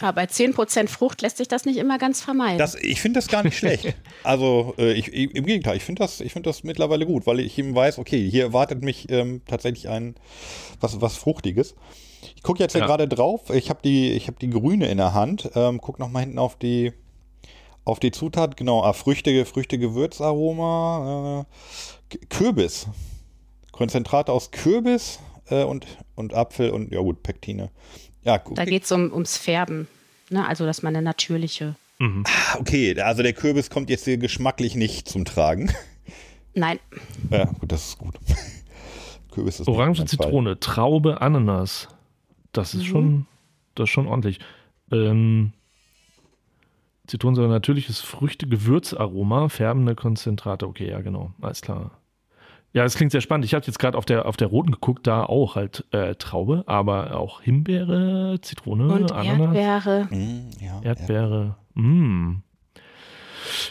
Aber bei 10% Frucht lässt sich das nicht immer ganz vermeiden. Das, ich finde das gar nicht schlecht. Also äh, ich, im Gegenteil, ich finde das, ich finde das mittlerweile gut, weil ich eben weiß, okay, hier erwartet mich ähm, tatsächlich ein was, was Fruchtiges. Ich gucke jetzt hier Ja. gerade drauf. Ich habe die, ich habe die grüne in der Hand. Ähm, guck noch mal hinten auf die auf die Zutat. Genau, ah, Früchte, Früchte, Gewürzaroma, äh, Kürbis, Konzentrat aus Kürbis äh, und und Apfel und ja gut Pektine. Ja, gu- da geht es um, ums Färben. Ne? Also, dass man eine natürliche. Ah, okay, also der Kürbis kommt jetzt hier geschmacklich nicht zum Tragen. Nein, Ja, gut, das ist gut. Kürbis ist Orange. Zitrone, Traube, Ananas. Das Mhm. ist schon, das ist schon ordentlich. Ähm, Zitronen sind ein natürliches Früchte-Gewürzaroma, färbende Konzentrate. Okay, ja, genau. Alles klar. Ja, das klingt sehr spannend. Ich habe jetzt gerade auf der, auf der roten geguckt, da auch halt äh, Traube, aber auch Himbeere, Zitrone, und Ananas, Erdbeere. Mm, ja, Erdbeere. Mm.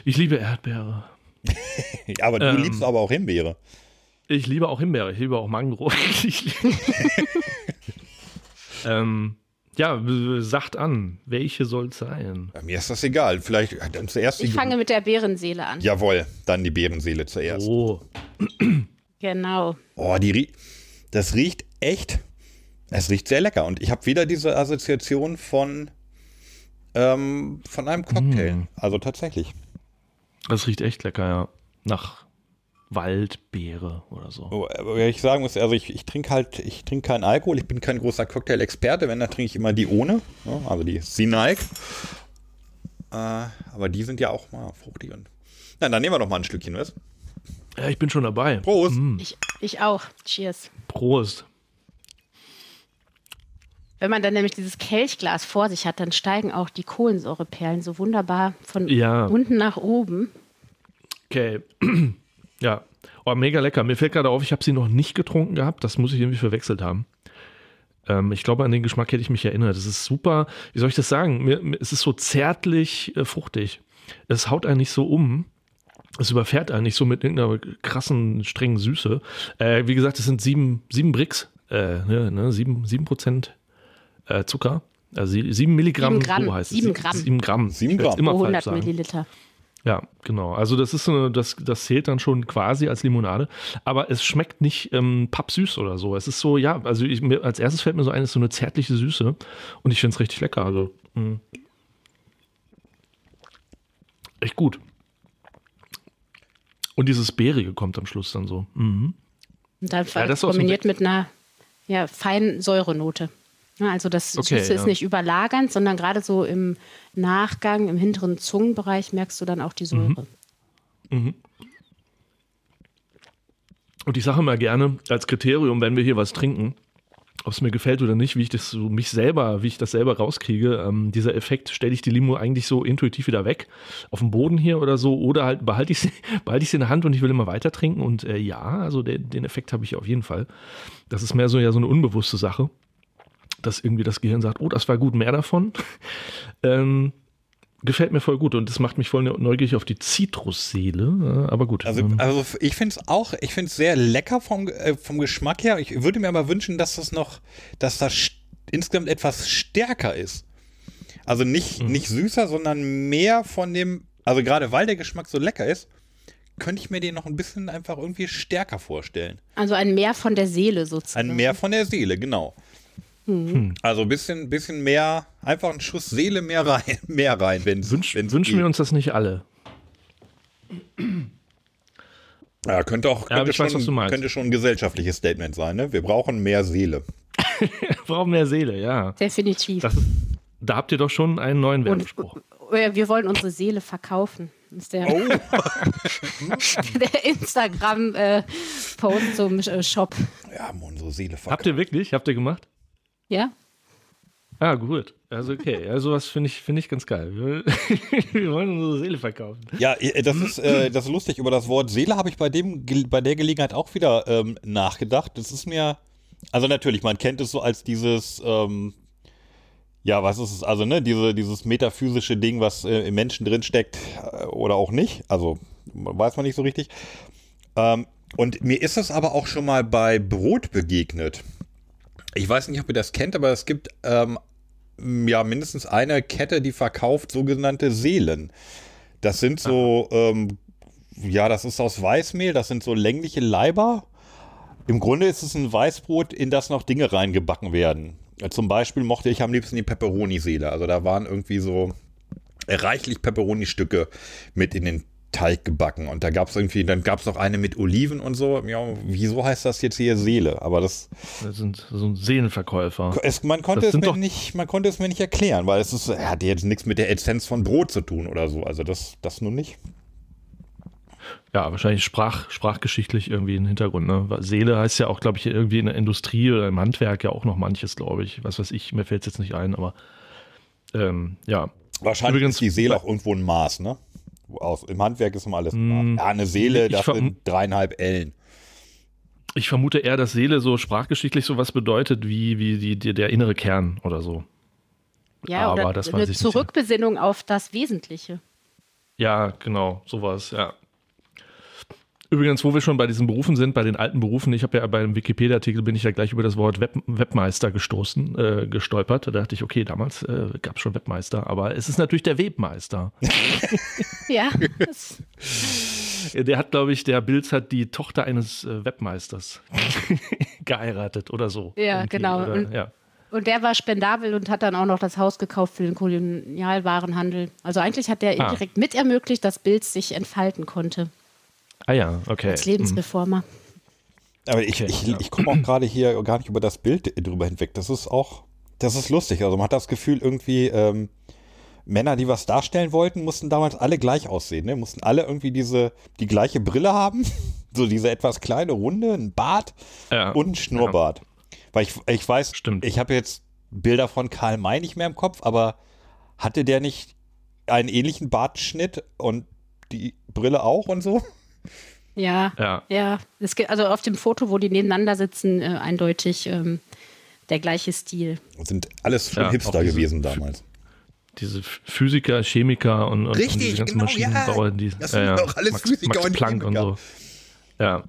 Ich liebe Erdbeere. ja, aber du Ähm. liebst aber auch Himbeere. Ich liebe auch Himbeere, ich liebe auch Mango. Ähm, ja, sagt an, welche soll es sein? Bei mir ist das egal. Vielleicht äh, dann zuerst die Ich fange mit der Beerenseele an. Jawohl, dann die Beerenseele zuerst. Oh, Oh, Genau. die rie das riecht echt. Es riecht sehr lecker und ich habe wieder diese Assoziation von ähm, von einem Cocktail. Mm. Also tatsächlich. das riecht echt lecker, ja. Nach Waldbeere oder so. Oh, ich sagen muss, also ich, ich trinke halt, ich trinke keinen Alkohol, ich bin kein großer Cocktail-Experte, wenn, dann trinke ich immer die ohne, ja, also die Sinaik. Äh, aber die sind ja auch mal fruchtig und. Na, dann nehmen wir doch mal ein Stückchen, was? Ja, ich bin schon dabei. Prost! Ich, ich auch. Cheers. Prost. Wenn man dann nämlich dieses Kelchglas vor sich hat, dann steigen auch die Kohlensäureperlen so wunderbar von Ja. unten nach oben. Okay. ja. Oh, mega lecker. Mir fällt gerade auf, ich habe sie noch nicht getrunken gehabt. Das muss ich irgendwie verwechselt haben. Ähm, ich glaube, an den Geschmack hätte ich mich erinnert. Das ist super. Wie soll ich das sagen? Mir, mir, es ist so zärtlich äh, fruchtig. Es haut einen nicht so um. Es überfährt einen nicht so mit irgendeiner krassen, strengen Süße. Äh, wie gesagt, es sind sieben, sieben Bricks, äh, ne, ne, sieben, sieben Prozent äh, Zucker. Also sie- sieben Milligramm, Sieben Gramm. so heißt es. Sieben Gramm. Sieben Gramm. Sieben Gramm. Immer Pro falsch 100 sagen. Milliliter. Ja, genau. Also das ist so eine, das, das zählt dann schon quasi als Limonade, aber es schmeckt nicht ähm, pappsüß oder so. Es ist so, ja, also ich, mir, als erstes fällt mir so ein, es ist so eine zärtliche Süße und ich finde es richtig lecker. Also mh. echt gut. Und dieses Beerige kommt am Schluss dann so. Mhm. Und dann Ja, kombiniert mit einer ja, feinen Säurenote. Ja, also das Okay, Süße ist ja. nicht überlagernd, sondern gerade so im Nachgang, im hinteren Zungenbereich merkst du dann auch die Säure. Und ich sage immer gerne als Kriterium, wenn wir hier was trinken, ob es mir gefällt oder nicht, wie ich das so mich selber, wie ich das selber rauskriege, ähm, dieser Effekt, stelle ich die Limo eigentlich so intuitiv wieder weg, auf dem Boden hier oder so, oder halt behalte ich sie, behalte ich sie in der Hand und ich will immer weiter trinken. Und äh, ja, also den, den Effekt habe ich auf jeden Fall. Das ist mehr so ja so eine unbewusste Sache, dass irgendwie das Gehirn sagt, oh, das war gut, mehr davon. ähm, gefällt mir voll gut und das macht mich voll neugierig auf die Zitrusseele, äh, aber gut. Also, ähm, also ich finde es auch, ich finde es sehr lecker vom, äh, vom Geschmack her. Ich würde mir aber wünschen, dass das noch, dass das insgesamt etwas stärker ist. Also nicht, nicht süßer, sondern mehr von dem, also gerade weil der Geschmack so lecker ist, könnte ich mir den noch ein bisschen einfach irgendwie stärker vorstellen. Also ein Meer von der Seele sozusagen. Ein Mehr von der Seele, genau. Also ein bisschen, bisschen mehr, einfach ein Schuss Seele mehr rein, mehr rein, wenn Wünsch, wünschen wir uns das nicht alle. Ja, könnte auch Ja, könnte, ich weiß, schon, was du meinst. könnte schon ein gesellschaftliches Statement sein, ne? Wir brauchen mehr Seele. Wir brauchen mehr Seele, ja. Definitiv. Das ist, da habt ihr doch schon einen neuen Werbespruch. äh, wir wollen unsere Seele verkaufen. Das ist der, Oh. der Instagram-Post zum äh, Shop. Wir haben unsere Seele Habt verkauft. ihr wirklich? Habt ihr gemacht? Ja? Ah, gut. Also okay. Ja, sowas finde ich, finde ich ganz geil. Wir, wir wollen unsere Seele verkaufen. Ja, äh, das ist, äh, das ist lustig. Über das Wort Seele habe ich bei, dem, bei der Gelegenheit auch wieder ähm, nachgedacht. Das ist mir, also natürlich, man kennt es so als dieses, ähm, ja, was ist es? Also, ne, diese, dieses metaphysische Ding, was äh, im Menschen drin steckt äh, oder auch nicht. Also, weiß man nicht so richtig. Ähm, und mir ist es aber auch schon mal bei Brot begegnet. Ich weiß nicht, ob ihr das kennt, aber es gibt ähm, ja mindestens eine Kette, die verkauft sogenannte Seelen. Das sind so, ähm, ja, das ist aus Weißmehl, das sind so längliche Leiber. Im Grunde ist es ein Weißbrot, in das noch Dinge reingebacken werden. Zum Beispiel mochte ich am liebsten die Pepperoni-Seele. Also da waren irgendwie so reichlich Pepperoni-Stücke mit in den Teig gebacken. Und da gab es irgendwie, dann gab es noch eine mit Oliven und so. Ja, wieso heißt das jetzt hier Seele? Aber das, Das sind so ein Seelenverkäufer. es, man, konnte Das es mir nicht, man konnte es mir nicht erklären, weil es ist, hat jetzt nichts mit der Essenz von Brot zu tun oder so. Also das, das nun nicht. Ja, wahrscheinlich sprach, sprachgeschichtlich irgendwie ein Hintergrund. Ne? Seele heißt ja auch, glaube ich, irgendwie in der Industrie oder im Handwerk ja auch noch manches, glaube ich. Was weiß ich, mir fällt es jetzt nicht ein, aber ähm, ja. Wahrscheinlich Übrigens- ist die Seele auch irgendwo ein Maß, ne? Aus, Im Handwerk ist immer alles Maß. Ja, eine Seele, das sind dreieinhalb Ellen. Ich vermute eher, dass Seele so sprachgeschichtlich sowas bedeutet wie, wie die, die, der innere Kern oder so. Ja, Aber oder das weiß eine ich nicht. Zurückbesinnung auf das Wesentliche. Ja, genau, sowas, ja. Übrigens, wo wir schon bei diesen Berufen sind, bei den alten Berufen, ich habe ja beim Wikipedia-Artikel bin ich ja gleich über das Wort Web Webmeister gestoßen, äh, gestolpert. Da dachte ich, okay, damals äh, gab es schon Webmeister, aber es ist natürlich der Webmeister. Ja, der hat, glaube ich, der Bilz hat die Tochter eines äh, Webmeisters geheiratet oder so. Ja, Irgendwie, genau. Oder, Und- ja. und der war spendabel und hat dann auch noch das Haus gekauft für den Kolonialwarenhandel. Also eigentlich hat der Ah. indirekt mit ermöglicht, dass Bild sich entfalten konnte Ah ja, okay. als Lebensreformer. Aber ich, Okay, ich, ja. ich komme auch gerade hier gar nicht über das Bild drüber hinweg. Das ist auch, das ist lustig. Also man hat das Gefühl, irgendwie ähm, Männer, die was darstellen wollten, mussten damals alle gleich aussehen. Ne? Mussten alle irgendwie diese, die gleiche Brille haben. So diese etwas kleine Runde, ein Bart Ja. und ein Schnurrbart. Weil ich, ich weiß, Stimmt. ich habe jetzt Bilder von Karl May nicht mehr im Kopf, aber hatte der nicht einen ähnlichen Bartschnitt und die Brille auch und so? Ja, Ja. ja. Es gibt, also auf dem Foto, wo die nebeneinander sitzen, äh, eindeutig ähm, der gleiche Stil. Das sind alles schon Ja, auch Hipster diese- gewesen damals. Diese Ph- Physiker, Chemiker und, und, Richtig, und diese ganzen genau, Maschinenbauer, ja. die Das sind doch alles Max, Physiker Max und Planck und Chemiker. so. Ja,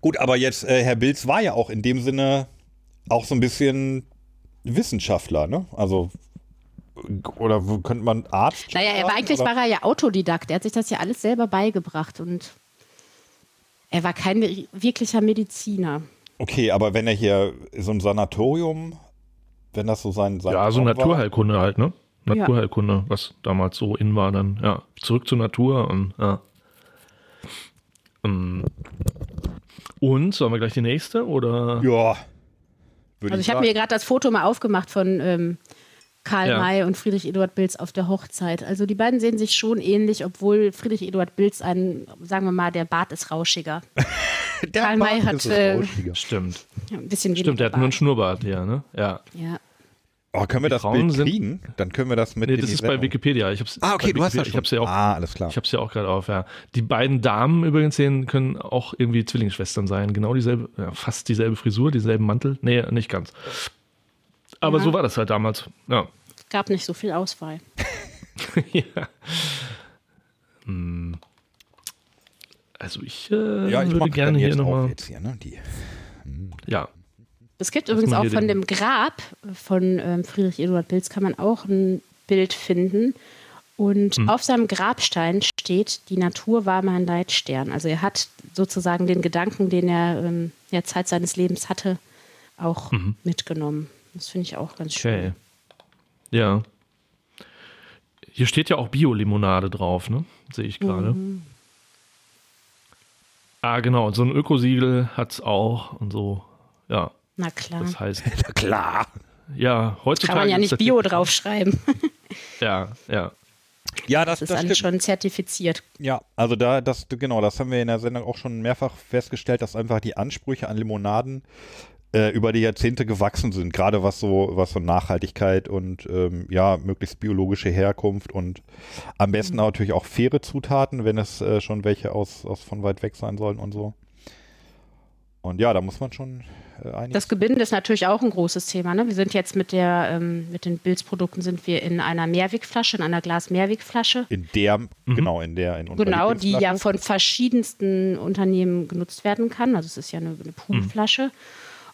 Gut, aber jetzt, äh, Herr Bilz war ja auch in dem Sinne auch so ein bisschen Wissenschaftler, ne? Also, oder wo könnte man Arzt? Naja, er war eigentlich oder? war er ja Autodidakt. Er hat sich das ja alles selber beigebracht und er war kein wirklicher Mediziner. Okay, aber wenn er hier so ein Sanatorium, wenn das so sein, sein ja so Traum war- Naturheilkunde halt, ne? Naturheilkunde, was damals so in war, dann, ja. Zurück zur Natur und, ja. Ähm, Und, sollen wir gleich die nächste, oder? Ja. Würde Also ich habe mir gerade das Foto mal aufgemacht von ähm, Karl Ja. May und Friedrich Eduard Bilz auf der Hochzeit. Also die beiden sehen sich schon ähnlich, obwohl Friedrich Eduard Bilz ein, sagen wir mal, der Bart ist rauschiger. Der Karl May Bart hat, ist äh, rauschiger. Stimmt. Ja, ein bisschen Stimmt, der hat weniger nur einen Bart. Schnurrbart hier, ne? Ja. Ja. Oh, können wir Die das Frauen Bild sind- kriegen? Dann können wir das mit Nee, das ist bei. Wikipedia. Ich hab's, Ah, okay, du hast Wikipedia- das Ich schon. hab's ja auch Ah, alles klar. Ich habe sie auch gerade auf, ja. Die beiden Damen übrigens sehen, können auch irgendwie Zwillingsschwestern sein. Genau dieselbe, ja, fast dieselbe Frisur, dieselben Mantel. Nee, nicht ganz. Aber Ja. so war das halt damals. Ja. Es gab nicht so viel Auswahl. ja. Hm. Also ich äh, Ja, ich würde gerne hier nochmal. ne? Die. Ja. Es gibt übrigens auch von dem Grab von ähm, Friedrich Eduard Bilz kann man auch ein Bild finden. Und Hm. auf seinem Grabstein steht, die Natur war mein Leitstern. Also er hat sozusagen den Gedanken, den er ähm, in der Zeit seines Lebens hatte, auch mitgenommen. Das finde ich auch ganz schön. Mhm. Okay. Ja. Hier steht ja auch Bio-Limonade drauf, ne? Sehe ich gerade. Ah, genau. So ein Ökosiegel hat es auch und so. Ja, Na klar. das heißt, Ja, klar. ja, heutzutage. Kann man ja nicht Bio draufschreiben. Ja, ja. Ja, das, Das ist das alles stimmt. schon zertifiziert. Ja, also da, das, genau, das haben wir in der Sendung auch schon mehrfach festgestellt, dass einfach die Ansprüche an Limonaden äh, über die Jahrzehnte gewachsen sind, gerade was so, was so Nachhaltigkeit und ähm, ja, möglichst biologische Herkunft und am besten natürlich auch faire Zutaten, wenn es äh, schon welche aus, aus von weit weg sein sollen und so. Und ja, da muss man schon äh, einiges. Das Gebinde ist natürlich auch ein großes Thema. Ne? Wir sind jetzt mit der, ähm, mit den Bilzprodukten sind wir in einer Mehrwegflasche, in einer Glas-Mehrwegflasche. in der, genau, in der, in unserer Genau, die ja von verschiedensten Unternehmen genutzt werden kann. Also es ist ja eine, eine Poolflasche.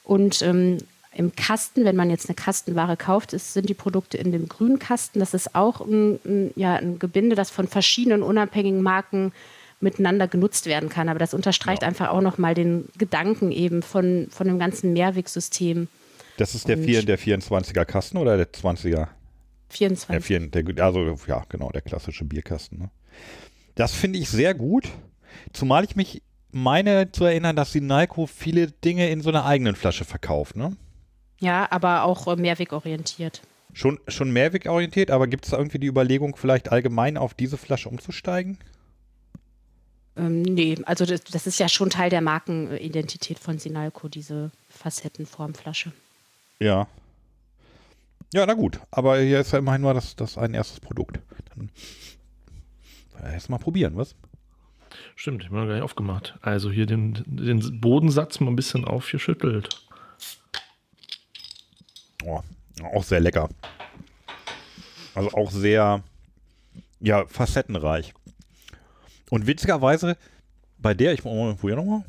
Und ähm, im Kasten, wenn man jetzt eine Kastenware kauft, ist, sind die Produkte in dem grünen Kasten. Das ist auch ein, ein, ja, ein Gebinde, das von verschiedenen unabhängigen Marken miteinander genutzt werden kann. Aber das unterstreicht einfach auch nochmal den Gedanken eben von, von dem ganzen Mehrwegsystem. Das ist der, und- vier, der 24er Kasten oder der 20er? 24. Der der, also ja, genau, der klassische Bierkasten. Ne? Das finde ich sehr gut, zumal ich mich meine zu erinnern, dass die Nalco viele Dinge in so einer eigenen Flasche verkauft. Ne? Ja, aber auch äh, mehrwegorientiert. Schon, schon mehrwegorientiert, aber gibt es da irgendwie die Überlegung, vielleicht allgemein auf diese Flasche umzusteigen? Ähm, nee, also das, das ist ja schon Teil der Markenidentität von Sinalco, diese Facettenformflasche. Ja. Ja, na gut, aber hier ist ja immerhin nur das, das ein erstes Produkt. Dann äh, erst mal probieren, was? Stimmt, ich habe noch gar nicht aufgemacht. Also hier den, den Bodensatz mal ein bisschen aufgeschüttelt. Oh, auch sehr lecker. Also auch sehr, ja, facettenreich. Und witzigerweise, bei der, ich oh, probiere nochmal.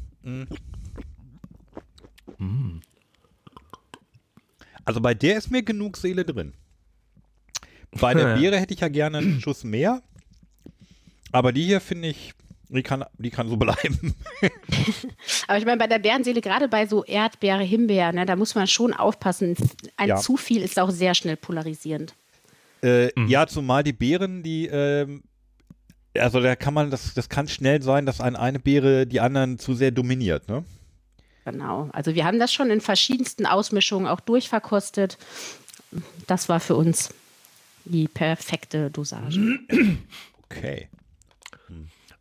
Also bei der ist mir genug Seele drin. Bei der Beere hätte ich ja gerne einen Schuss mehr. Aber die hier finde ich, die kann, die kann so bleiben. Aber ich meine, bei der Bärenseele, gerade bei so Erdbeere, Himbeer, ne, da muss man schon aufpassen. Ein Ja. zu viel ist auch sehr schnell polarisierend. Äh, Ja, zumal die Beeren, die, ähm, also da kann man, das, das kann schnell sein, dass ein, eine Beere die anderen zu sehr dominiert, ne? Genau. Also wir haben das schon in verschiedensten Ausmischungen auch durchverkostet. Das war für uns die perfekte Dosage. Okay.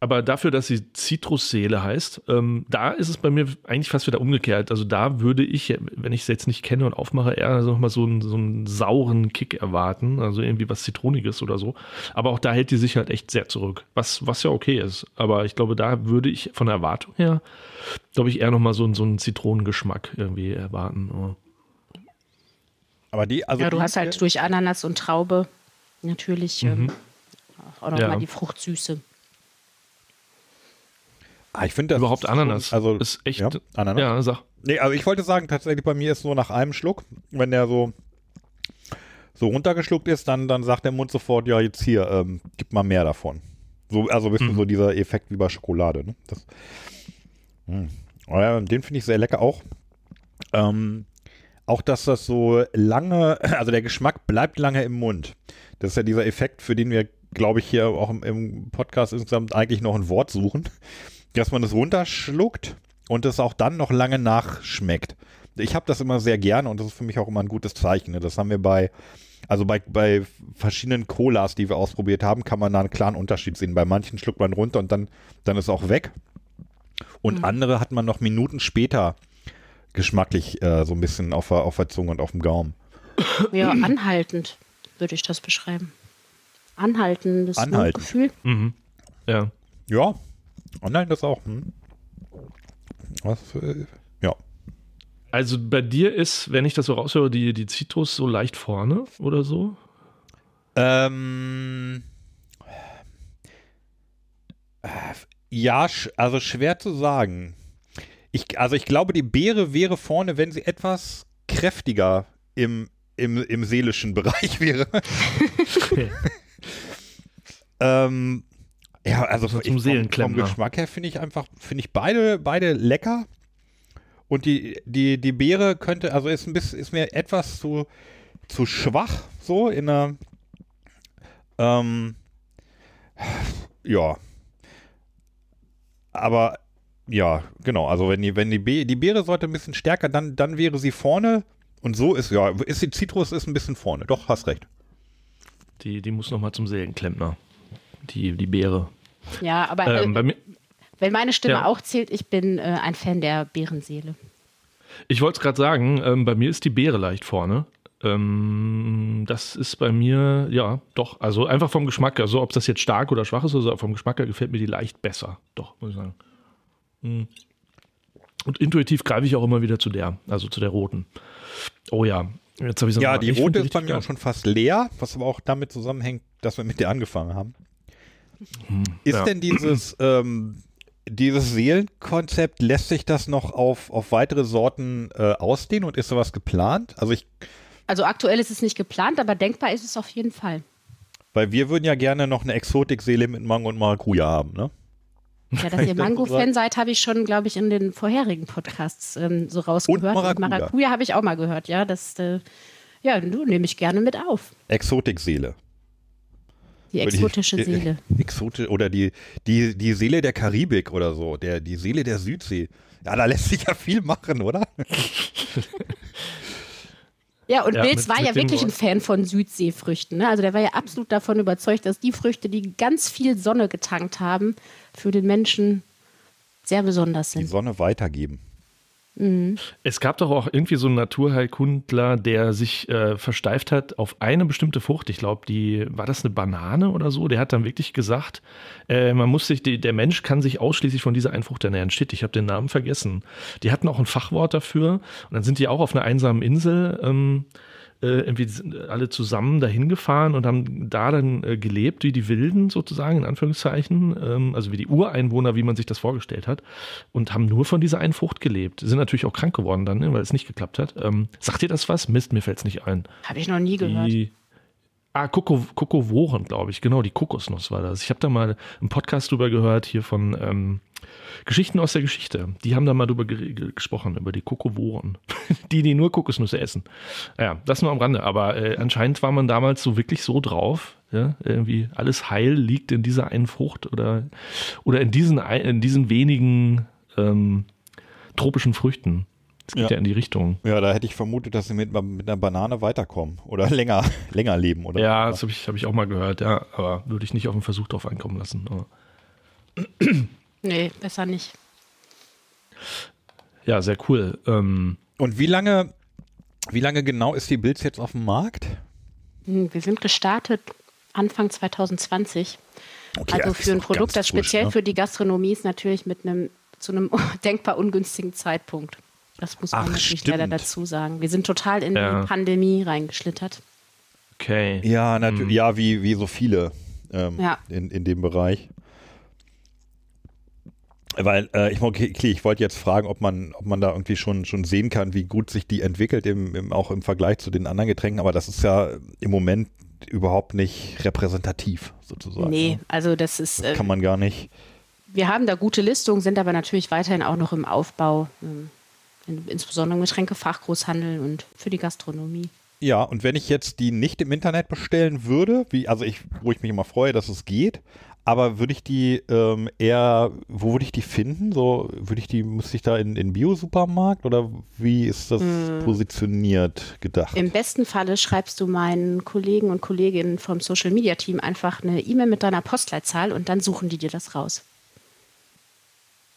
Aber dafür, dass sie Zitrusseele heißt, ähm, da ist es bei mir eigentlich fast wieder umgekehrt. Also da würde ich, wenn ich es jetzt nicht kenne und aufmache, eher so nochmal so einen, so einen sauren Kick erwarten. Also irgendwie was Zitroniges oder so. Aber auch da hält die sich halt echt sehr zurück. Was, was ja okay ist. Aber ich glaube, da würde ich von der Erwartung her, glaube ich, eher nochmal so, einen- so einen Zitronengeschmack irgendwie erwarten. Oh. Aber die, also ja, du die hast halt durch Ananas und Traube natürlich ähm, auch nochmal Ja. die Fruchtsüße. Ah, ich finde das Überhaupt Ananas. Also ist echt. Ja, Ananas. Ja, sag. Nee, also ich wollte sagen, tatsächlich bei mir ist so nach einem Schluck, wenn der so so runtergeschluckt ist, dann, dann sagt der Mund sofort, ja, jetzt hier, ähm, gib mal mehr davon. So, also ein bisschen so dieser Effekt wie bei Schokolade. Ne? Das, Hm. Ja, den finde ich sehr lecker auch. Ähm, auch, dass das so lange, also der Geschmack bleibt lange im Mund. Das ist ja dieser Effekt, für den wir, glaube ich, hier auch im, im Podcast insgesamt eigentlich noch ein Wort suchen. Dass man es runterschluckt und es auch dann noch lange nachschmeckt. Ich habe das immer sehr gerne und das ist für mich auch immer ein gutes Zeichen. Ne? Das haben wir bei, also bei, bei verschiedenen Colas, die wir ausprobiert haben, kann man da einen klaren Unterschied sehen. Bei manchen schluckt man runter und dann, dann ist auch weg. Und andere hat man noch Minuten später geschmacklich äh, so ein bisschen auf der, auf der Zunge und auf dem Gaumen. Ja, anhaltend würde ich das beschreiben. Anhaltendes Anhaltend. Mundgefühl. Ja. Ja, online das auch. Hm. Was, äh, ja. Also bei dir ist, wenn ich das so raushöre, die, die Zitrus so leicht vorne oder so? Ähm, äh, ja, also schwer zu sagen. Ich, also ich glaube, die Beere wäre vorne, wenn sie etwas kräftiger im, im, im seelischen Bereich wäre. ähm, ja, also zum ich, vom. Geschmack her finde ich einfach, finde ich beide, beide lecker. Und die, die, die Beere könnte, also ist ein bisschen, ist mir etwas zu, zu schwach, so in einer, ähm, ja. Aber, ja, genau, also wenn die, wenn die, Be die Beere sollte ein bisschen stärker, dann, dann wäre sie vorne. Und so ist, ja, ist die Zitrus ist ein bisschen vorne. Doch, hast recht. Die, die muss nochmal zum Seelenklempner. Die, die Beere. Ja, aber Ähm, äh, bei mir, wenn meine Stimme ja. auch zählt, ich bin äh, ein Fan der Bärenseele. ich wollte es gerade sagen, ähm, bei mir ist die Beere leicht vorne. Ähm, das ist bei mir, ja, doch. Also einfach vom Geschmack, also ob das jetzt stark oder schwach ist, also vom Geschmack her gefällt mir die leicht besser. Doch, muss ich sagen. Mm. Und intuitiv greife ich auch immer wieder zu der, also zu der roten. Oh ja, jetzt habe ich so Ja, die rote ist bei mir auch schon fast leer, was aber auch damit zusammenhängt, dass wir mit der angefangen haben. Ist ja. denn dieses, ähm, dieses Seelenkonzept, lässt sich das noch auf, auf weitere Sorten äh, ausdehnen und ist sowas geplant? Also ich, Also aktuell ist es nicht geplant, aber denkbar ist es auf jeden Fall. weil wir würden ja gerne noch eine Exotikseele mit Mango und Maracuja haben, ne? Ja, dass ihr Mango-Fan seid, habe ich schon, glaube ich, in den vorherigen Podcasts ähm, so rausgehört. Maracuja. Maracuja habe ich auch mal gehört, ja. Das, äh, ja, du nehme ich gerne mit auf. Exotikseele. Die Oder die- exotische äh, Seele. Exotisch oder die, die, die Seele der Karibik oder so, der, die Seele der Südsee. Ja, da lässt sich ja viel machen, oder? Ja, und Ja, Bilz mit- war mit ja wirklich ein. Fan von Südseefrüchten. Ne? Also der war ja absolut davon überzeugt, dass die Früchte, die ganz viel Sonne getankt haben, für den Menschen sehr besonders Die sind. Sonne weitergeben. Es gab doch auch irgendwie so einen Naturheilkundler, der sich äh, versteift hat auf eine bestimmte Frucht. Ich glaube, die war das eine Banane oder so. Der hat dann wirklich gesagt, äh, man muss sich, die, der Mensch kann sich ausschließlich von dieser einen Frucht ernähren. Shit, ich habe den Namen vergessen. Die hatten auch ein Fachwort dafür und dann sind die auch auf einer einsamen Insel. Ähm, äh, irgendwie sind alle zusammen dahin gefahren und haben da dann äh, gelebt, wie die Wilden sozusagen, in Anführungszeichen, ähm, also wie die Ureinwohner, wie man sich das vorgestellt hat, und haben nur von dieser einen Frucht gelebt. Sind natürlich auch krank geworden dann, ne, weil es nicht geklappt hat. Ähm, sagt ihr das was? Mist, mir fällt es nicht ein. Habe ich noch nie gehört. Die, ah, Koko, Kokovoren, glaube ich. Genau, die Kokosnuss war das. Ich habe da mal einen Podcast drüber gehört, hier von ähm, Geschichten aus der Geschichte. Die haben da mal drüber ge ge gesprochen, über die Kokovoren. die, die nur Kokosnüsse essen. Ja, das nur am Rande. Aber äh, anscheinend war man damals so wirklich so drauf. Ja, irgendwie alles Heil liegt in dieser einen Frucht oder, oder in, diesen, in diesen wenigen ähm, tropischen Früchten. Es geht Ja. ja. in die Richtung. Ja, da hätte ich vermutet, dass sie mit, mit einer Banane weiterkommen oder länger, länger leben, oder? Ja, das habe ich, hab ich auch mal gehört, ja. Aber würde ich nicht auf den Versuch drauf ankommen lassen. Nee, besser nicht. ja, sehr cool. Ähm, Und wie lange, wie lange genau ist die Bills jetzt auf dem Markt? Hm, Wir sind gestartet Anfang 2020. Okay, also für ein Produkt, das frisch, speziell ne? für die Gastronomie ist, natürlich mit einem zu einem denkbar ungünstigen Zeitpunkt. Das muss man Ach, natürlich leider stimmt. dazu sagen. Wir sind total in Ja. die Pandemie reingeschlittert. okay. Ja, natürlich. Ja, wie, wie so viele ähm, Ja. in, in dem Bereich. Weil äh, ich, okay, ich wollte jetzt fragen, ob man, ob man da irgendwie schon, schon sehen kann, wie gut sich die entwickelt, im, im, auch im Vergleich zu den anderen Getränken. Aber das ist ja im Moment überhaupt nicht repräsentativ, sozusagen. Nee, ne? also das ist, Das kann man gar nicht. wir haben da gute Listungen, sind aber natürlich weiterhin auch noch im Aufbau, ähm, in, insbesondere im Getränkefachgroßhandel und für die Gastronomie. Ja, und wenn ich jetzt die nicht im Internet bestellen würde, wie, also ich, wo ich mich immer freue, dass es geht, aber würde ich die ähm, eher, wo würde ich die finden? So, würde ich die, müsste ich da in, in Bio-Supermarkt oder wie ist das positioniert gedacht? Im besten Falle schreibst du meinen Kollegen und Kolleginnen vom Social Media Team einfach eine E-Mail mit deiner Postleitzahl und dann suchen die dir das raus.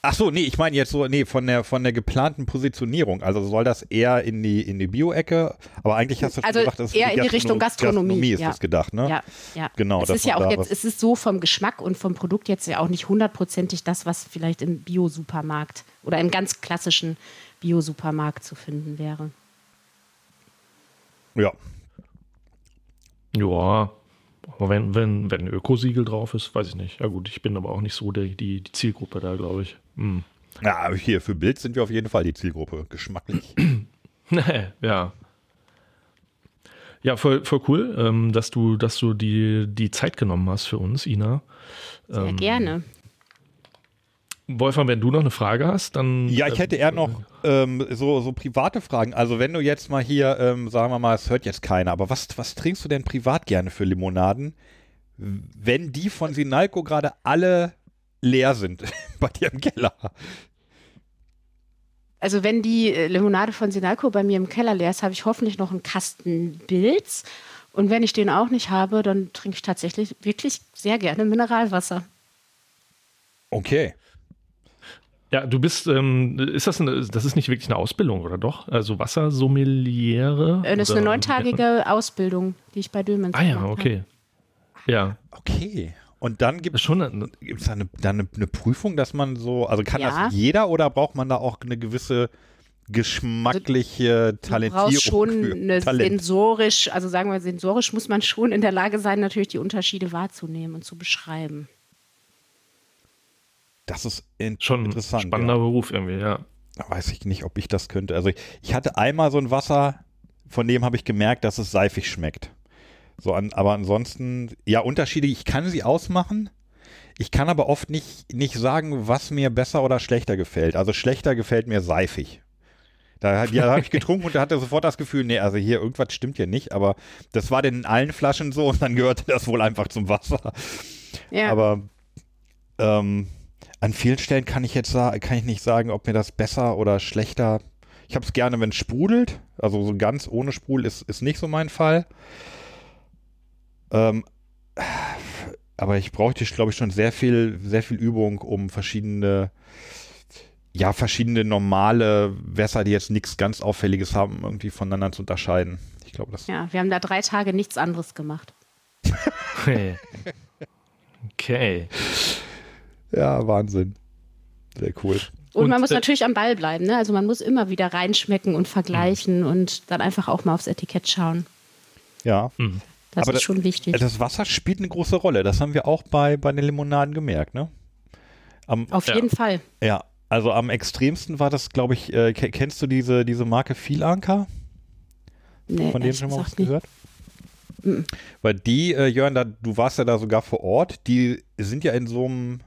Ach so, nee, ich meine jetzt so, nee, von der, von der geplanten Positionierung. Also soll das eher in die, in die Bio-Ecke, aber eigentlich hast du schon Also gesagt, das eher in die Richtung Gastronomie, ist ja. das gedacht, ne? Ja, ja. Genau, Es ist ja auch jetzt, es ist so vom Geschmack und vom Produkt jetzt ja auch nicht hundertprozentig das, was vielleicht im Bio-Supermarkt oder im ganz klassischen Bio-Supermarkt zu finden wäre. Ja. Ja. Aber wenn, wenn, wenn ein Ökosiegel drauf ist, weiß ich nicht. Ja gut, ich bin aber auch nicht so der, die, die Zielgruppe da, glaube ich. Hm. Ja, hier für Bild sind wir auf jeden Fall die Zielgruppe. Geschmacklich. ja. Ja, voll, voll cool, ähm, dass du, dass du die, die Zeit genommen hast für uns, Ina. Sehr Ähm, gerne. Wolfgang, wenn du noch eine Frage hast, dann. Ja, ich hätte eher noch ähm, so, so private Fragen. Also wenn du jetzt mal hier, ähm, sagen wir mal, es hört jetzt keiner, aber was, was trinkst du denn privat gerne für Limonaden, wenn die von Sinalco gerade alle leer sind bei dir im Keller? Also wenn die äh, Limonade von Sinalco bei mir im Keller leer ist, habe ich hoffentlich noch einen Kasten Bilz. Und wenn ich den auch nicht habe, dann trinke ich tatsächlich wirklich sehr gerne Mineralwasser. Okay. Ja, du bist, ähm, ist das eine, das ist nicht wirklich eine Ausbildung, oder doch? Also Wassersommeliere? Äh, Das ist oder- eine neuntagige Ausbildung, die ich bei Dömens Ah ja, gemacht habe. okay. Ja, Okay. Und dann gibt schon eine, es da eine, da eine, eine Prüfung, dass man so, also kann Ja. das jeder oder braucht man da auch eine gewisse geschmackliche Du Talentierung? brauchst schon eine Talent. sensorisch, also sagen wir sensorisch muss man schon in der Lage sein, natürlich die Unterschiede wahrzunehmen und zu beschreiben. Das ist in schon ein interessant. spannender ja. Beruf irgendwie, ja. Da weiß ich nicht, ob ich das könnte. Also ich, ich hatte einmal so ein Wasser, von dem habe ich gemerkt, dass es seifig schmeckt. So an, aber ansonsten, ja, Unterschiede, ich kann sie ausmachen. Ich kann aber oft nicht, nicht sagen, was mir besser oder schlechter gefällt. Also schlechter gefällt mir seifig. Da, ja, da habe ich getrunken und da hatte sofort das Gefühl, nee, also hier irgendwas stimmt hier nicht, aber das war denn in allen Flaschen so und dann gehörte das wohl einfach zum Wasser. Ja. Aber ähm, an vielen Stellen kann ich jetzt kann ich nicht sagen, ob mir das besser oder schlechter. Ich habe es gerne, wenn es sprudelt. Also so ganz ohne Sprudel ist, ist nicht so mein Fall. Ähm, aber ich bräuchte, glaube ich, schon sehr viel, sehr viel Übung, um verschiedene, ja, verschiedene normale Wässer, die jetzt nichts ganz Auffälliges haben, irgendwie voneinander zu unterscheiden. Ich glaube, das. ja, wir haben da drei Tage nichts anderes gemacht. Okay. Ja, Wahnsinn. Sehr cool. Und, Und, man muss äh, natürlich am Ball bleiben. Ne? Also man muss immer wieder reinschmecken und vergleichen und dann einfach auch mal aufs Etikett schauen. Ja. Das Aber ist schon wichtig. Das Wasser spielt eine große Rolle. Das haben wir auch bei, bei den Limonaden gemerkt, ne? Am, Auf Ja. jeden Fall. ja, also am extremsten war das, glaube ich, äh, ke- kennst du diese, diese Marke Vielanker? Nee, Von denen schon mal was gesagt nicht. gehört? Weil die, äh, Jörn, da, du warst ja da sogar vor Ort, die sind ja in so einem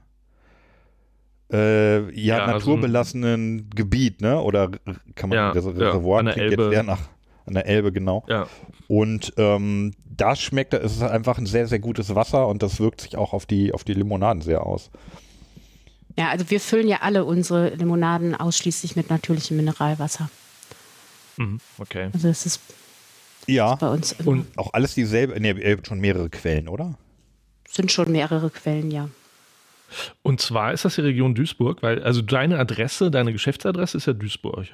äh, ja, Ja, also naturbelassenen Gebiet, ne? Oder kann man Ja, das ja, Reservoir an der klingt jetzt nach an der Elbe, genau. Ja. Und ähm, da schmeckt es ist einfach ein sehr, sehr gutes Wasser und das wirkt sich auch auf die, auf die Limonaden sehr aus. Ja, also wir füllen ja alle unsere Limonaden ausschließlich mit natürlichem Mineralwasser. Mhm. Okay. Also das ist Ja. bei uns immer, Und auch alles dieselbe, ne, ihr habt schon mehrere Quellen, oder? sind schon mehrere Quellen, ja. Und zwar ist das die Region Duisburg, weil, also deine Adresse, deine Geschäftsadresse ist ja Duisburg.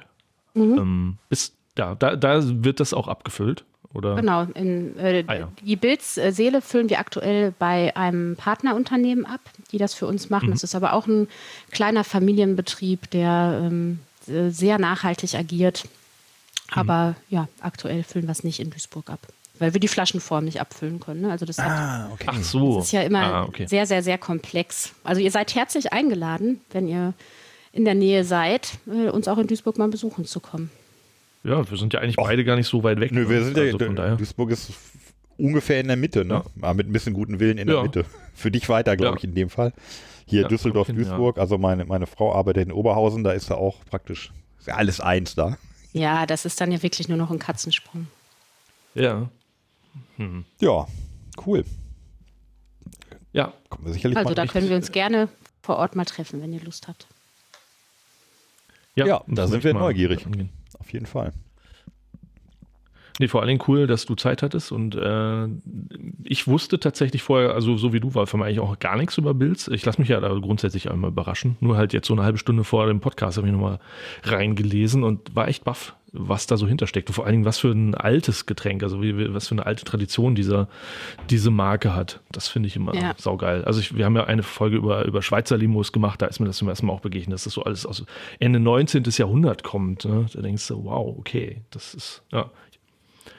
Mhm. Ähm, bist, ja, da, da wird das auch abgefüllt, oder? Genau. In, äh, Ah, ja. Die Bildseele füllen wir aktuell bei einem Partnerunternehmen ab, die das für uns Mhm. machen. Das ist aber auch ein kleiner Familienbetrieb, der ähm, äh, sehr nachhaltig agiert. Mhm. Aber ja, aktuell füllen wir es nicht in Duisburg ab, weil wir die Flaschenform nicht abfüllen können. Ne? Also das hat Ah, okay. Ach so. Das ist ja immer Ah, okay. sehr, sehr, sehr komplex. Also ihr seid herzlich eingeladen, wenn ihr in der Nähe seid, äh, uns auch in Duisburg mal besuchen zu kommen. Ja, wir sind ja eigentlich beide gar nicht so weit weg. Nö, wir ne? sind ja, also von daher. Duisburg ist ungefähr in der Mitte, ne? Ah, mit ein bisschen guten Willen in der Ja. Mitte. Für dich weiter, glaube Ja. ich, in dem Fall. Hier Ja, Düsseldorf, hin, ja. Duisburg, also meine, meine Frau arbeitet in Oberhausen, da ist ja auch praktisch ja alles eins da. Ja, das ist dann ja wirklich nur noch ein Katzensprung. Ja. Ja, cool. Ja, Kommen wir sicherlich Also mal da können wir uns gerne vor Ort mal treffen, wenn ihr Lust habt. ja, Ja, da sind wir neugierig. angehen. Auf jeden Fall. Nee, vor allen Dingen cool, dass du Zeit hattest und äh, ich wusste tatsächlich vorher, also so wie du, war für mich eigentlich auch gar nichts über Builds. Ich lasse mich ja da grundsätzlich einmal überraschen. Nur halt jetzt so eine halbe Stunde vor dem Podcast habe ich nochmal reingelesen und war echt baff, was da so hintersteckt. Und vor allen Dingen, was für ein altes Getränk, also wie, was für eine alte Tradition dieser, diese Marke hat. Das finde ich immer Ja. saugeil. Also ich, wir haben ja eine Folge über, über Schweizer Limos gemacht, da ist mir das zum ersten Mal auch begegnet, dass das so alles aus Ende 19. Jahrhundert kommt. Ne? Da denkst du, wow, okay, das ist, ja,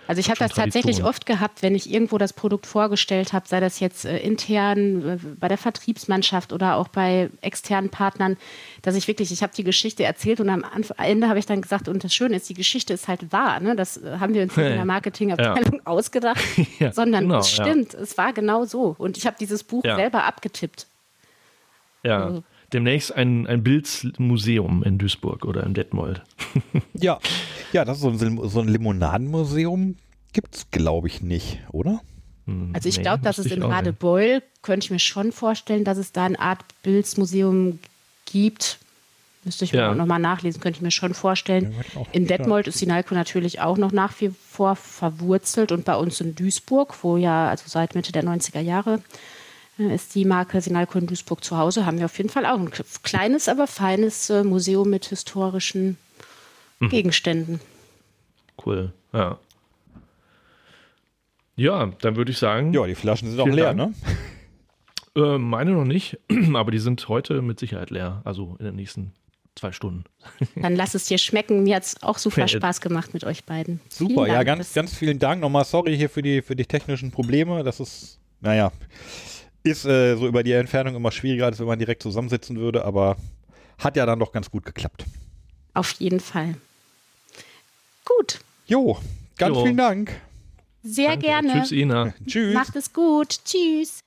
Also ich habe das tatsächlich Tradition. oft gehabt, wenn ich irgendwo das Produkt vorgestellt habe, sei das jetzt äh, intern äh, bei der Vertriebsmannschaft oder auch bei externen Partnern, dass ich wirklich, ich habe die Geschichte erzählt und am Anf- Ende habe ich dann gesagt, und das Schöne ist, die Geschichte ist halt wahr. Ne? Das äh, haben wir uns nicht in der Marketingabteilung ausgedacht, Ja, sondern genau, es ja. stimmt, es war genau so. Und ich habe dieses Buch Ja. selber abgetippt. Ja. Also- Demnächst ein, ein Bildmuseum in Duisburg oder in Detmold. Ja, ja, das ist so ein, so ein Limonadenmuseum. Gibt es, glaube ich, nicht, oder? Also ich Nee, glaube, dass es in. Radebeul, könnte ich mir schon vorstellen, dass es da eine Art Bildsmuseum gibt. Müsste ich Ja. nochmal nachlesen, könnte ich mir schon vorstellen. Ja, in. Detmold ist Sinalco natürlich auch noch nach wie vor verwurzelt und bei uns in Duisburg, wo ja also seit Mitte der 90er Jahre äh, ist die Marke Sinalco in Duisburg zu Hause, haben wir auf jeden Fall auch ein kleines, aber feines äh, Museum mit historischen Mhm. Gegenständen. Cool. Ja. Ja, dann würde ich sagen, Ja, die Flaschen sind auch leer, Dank. ne? äh, meine noch nicht, aber die sind heute mit Sicherheit leer. Also in den nächsten zwei Stunden. Dann lass es dir schmecken. Mir hat es auch super Ja, Spaß gemacht mit euch beiden. Super, ja, ganz, ganz vielen Dank. Nochmal sorry hier für die, für die technischen Probleme. Das ist, naja, ist äh, so über die Entfernung immer schwieriger, als wenn man direkt zusammensitzen würde, aber hat ja dann doch ganz gut geklappt. Auf jeden Fall. Gut, Jo, ganz Jo. vielen Dank. sehr Danke. gerne. Tschüss, Ina. Tschüss. Macht es gut. Tschüss.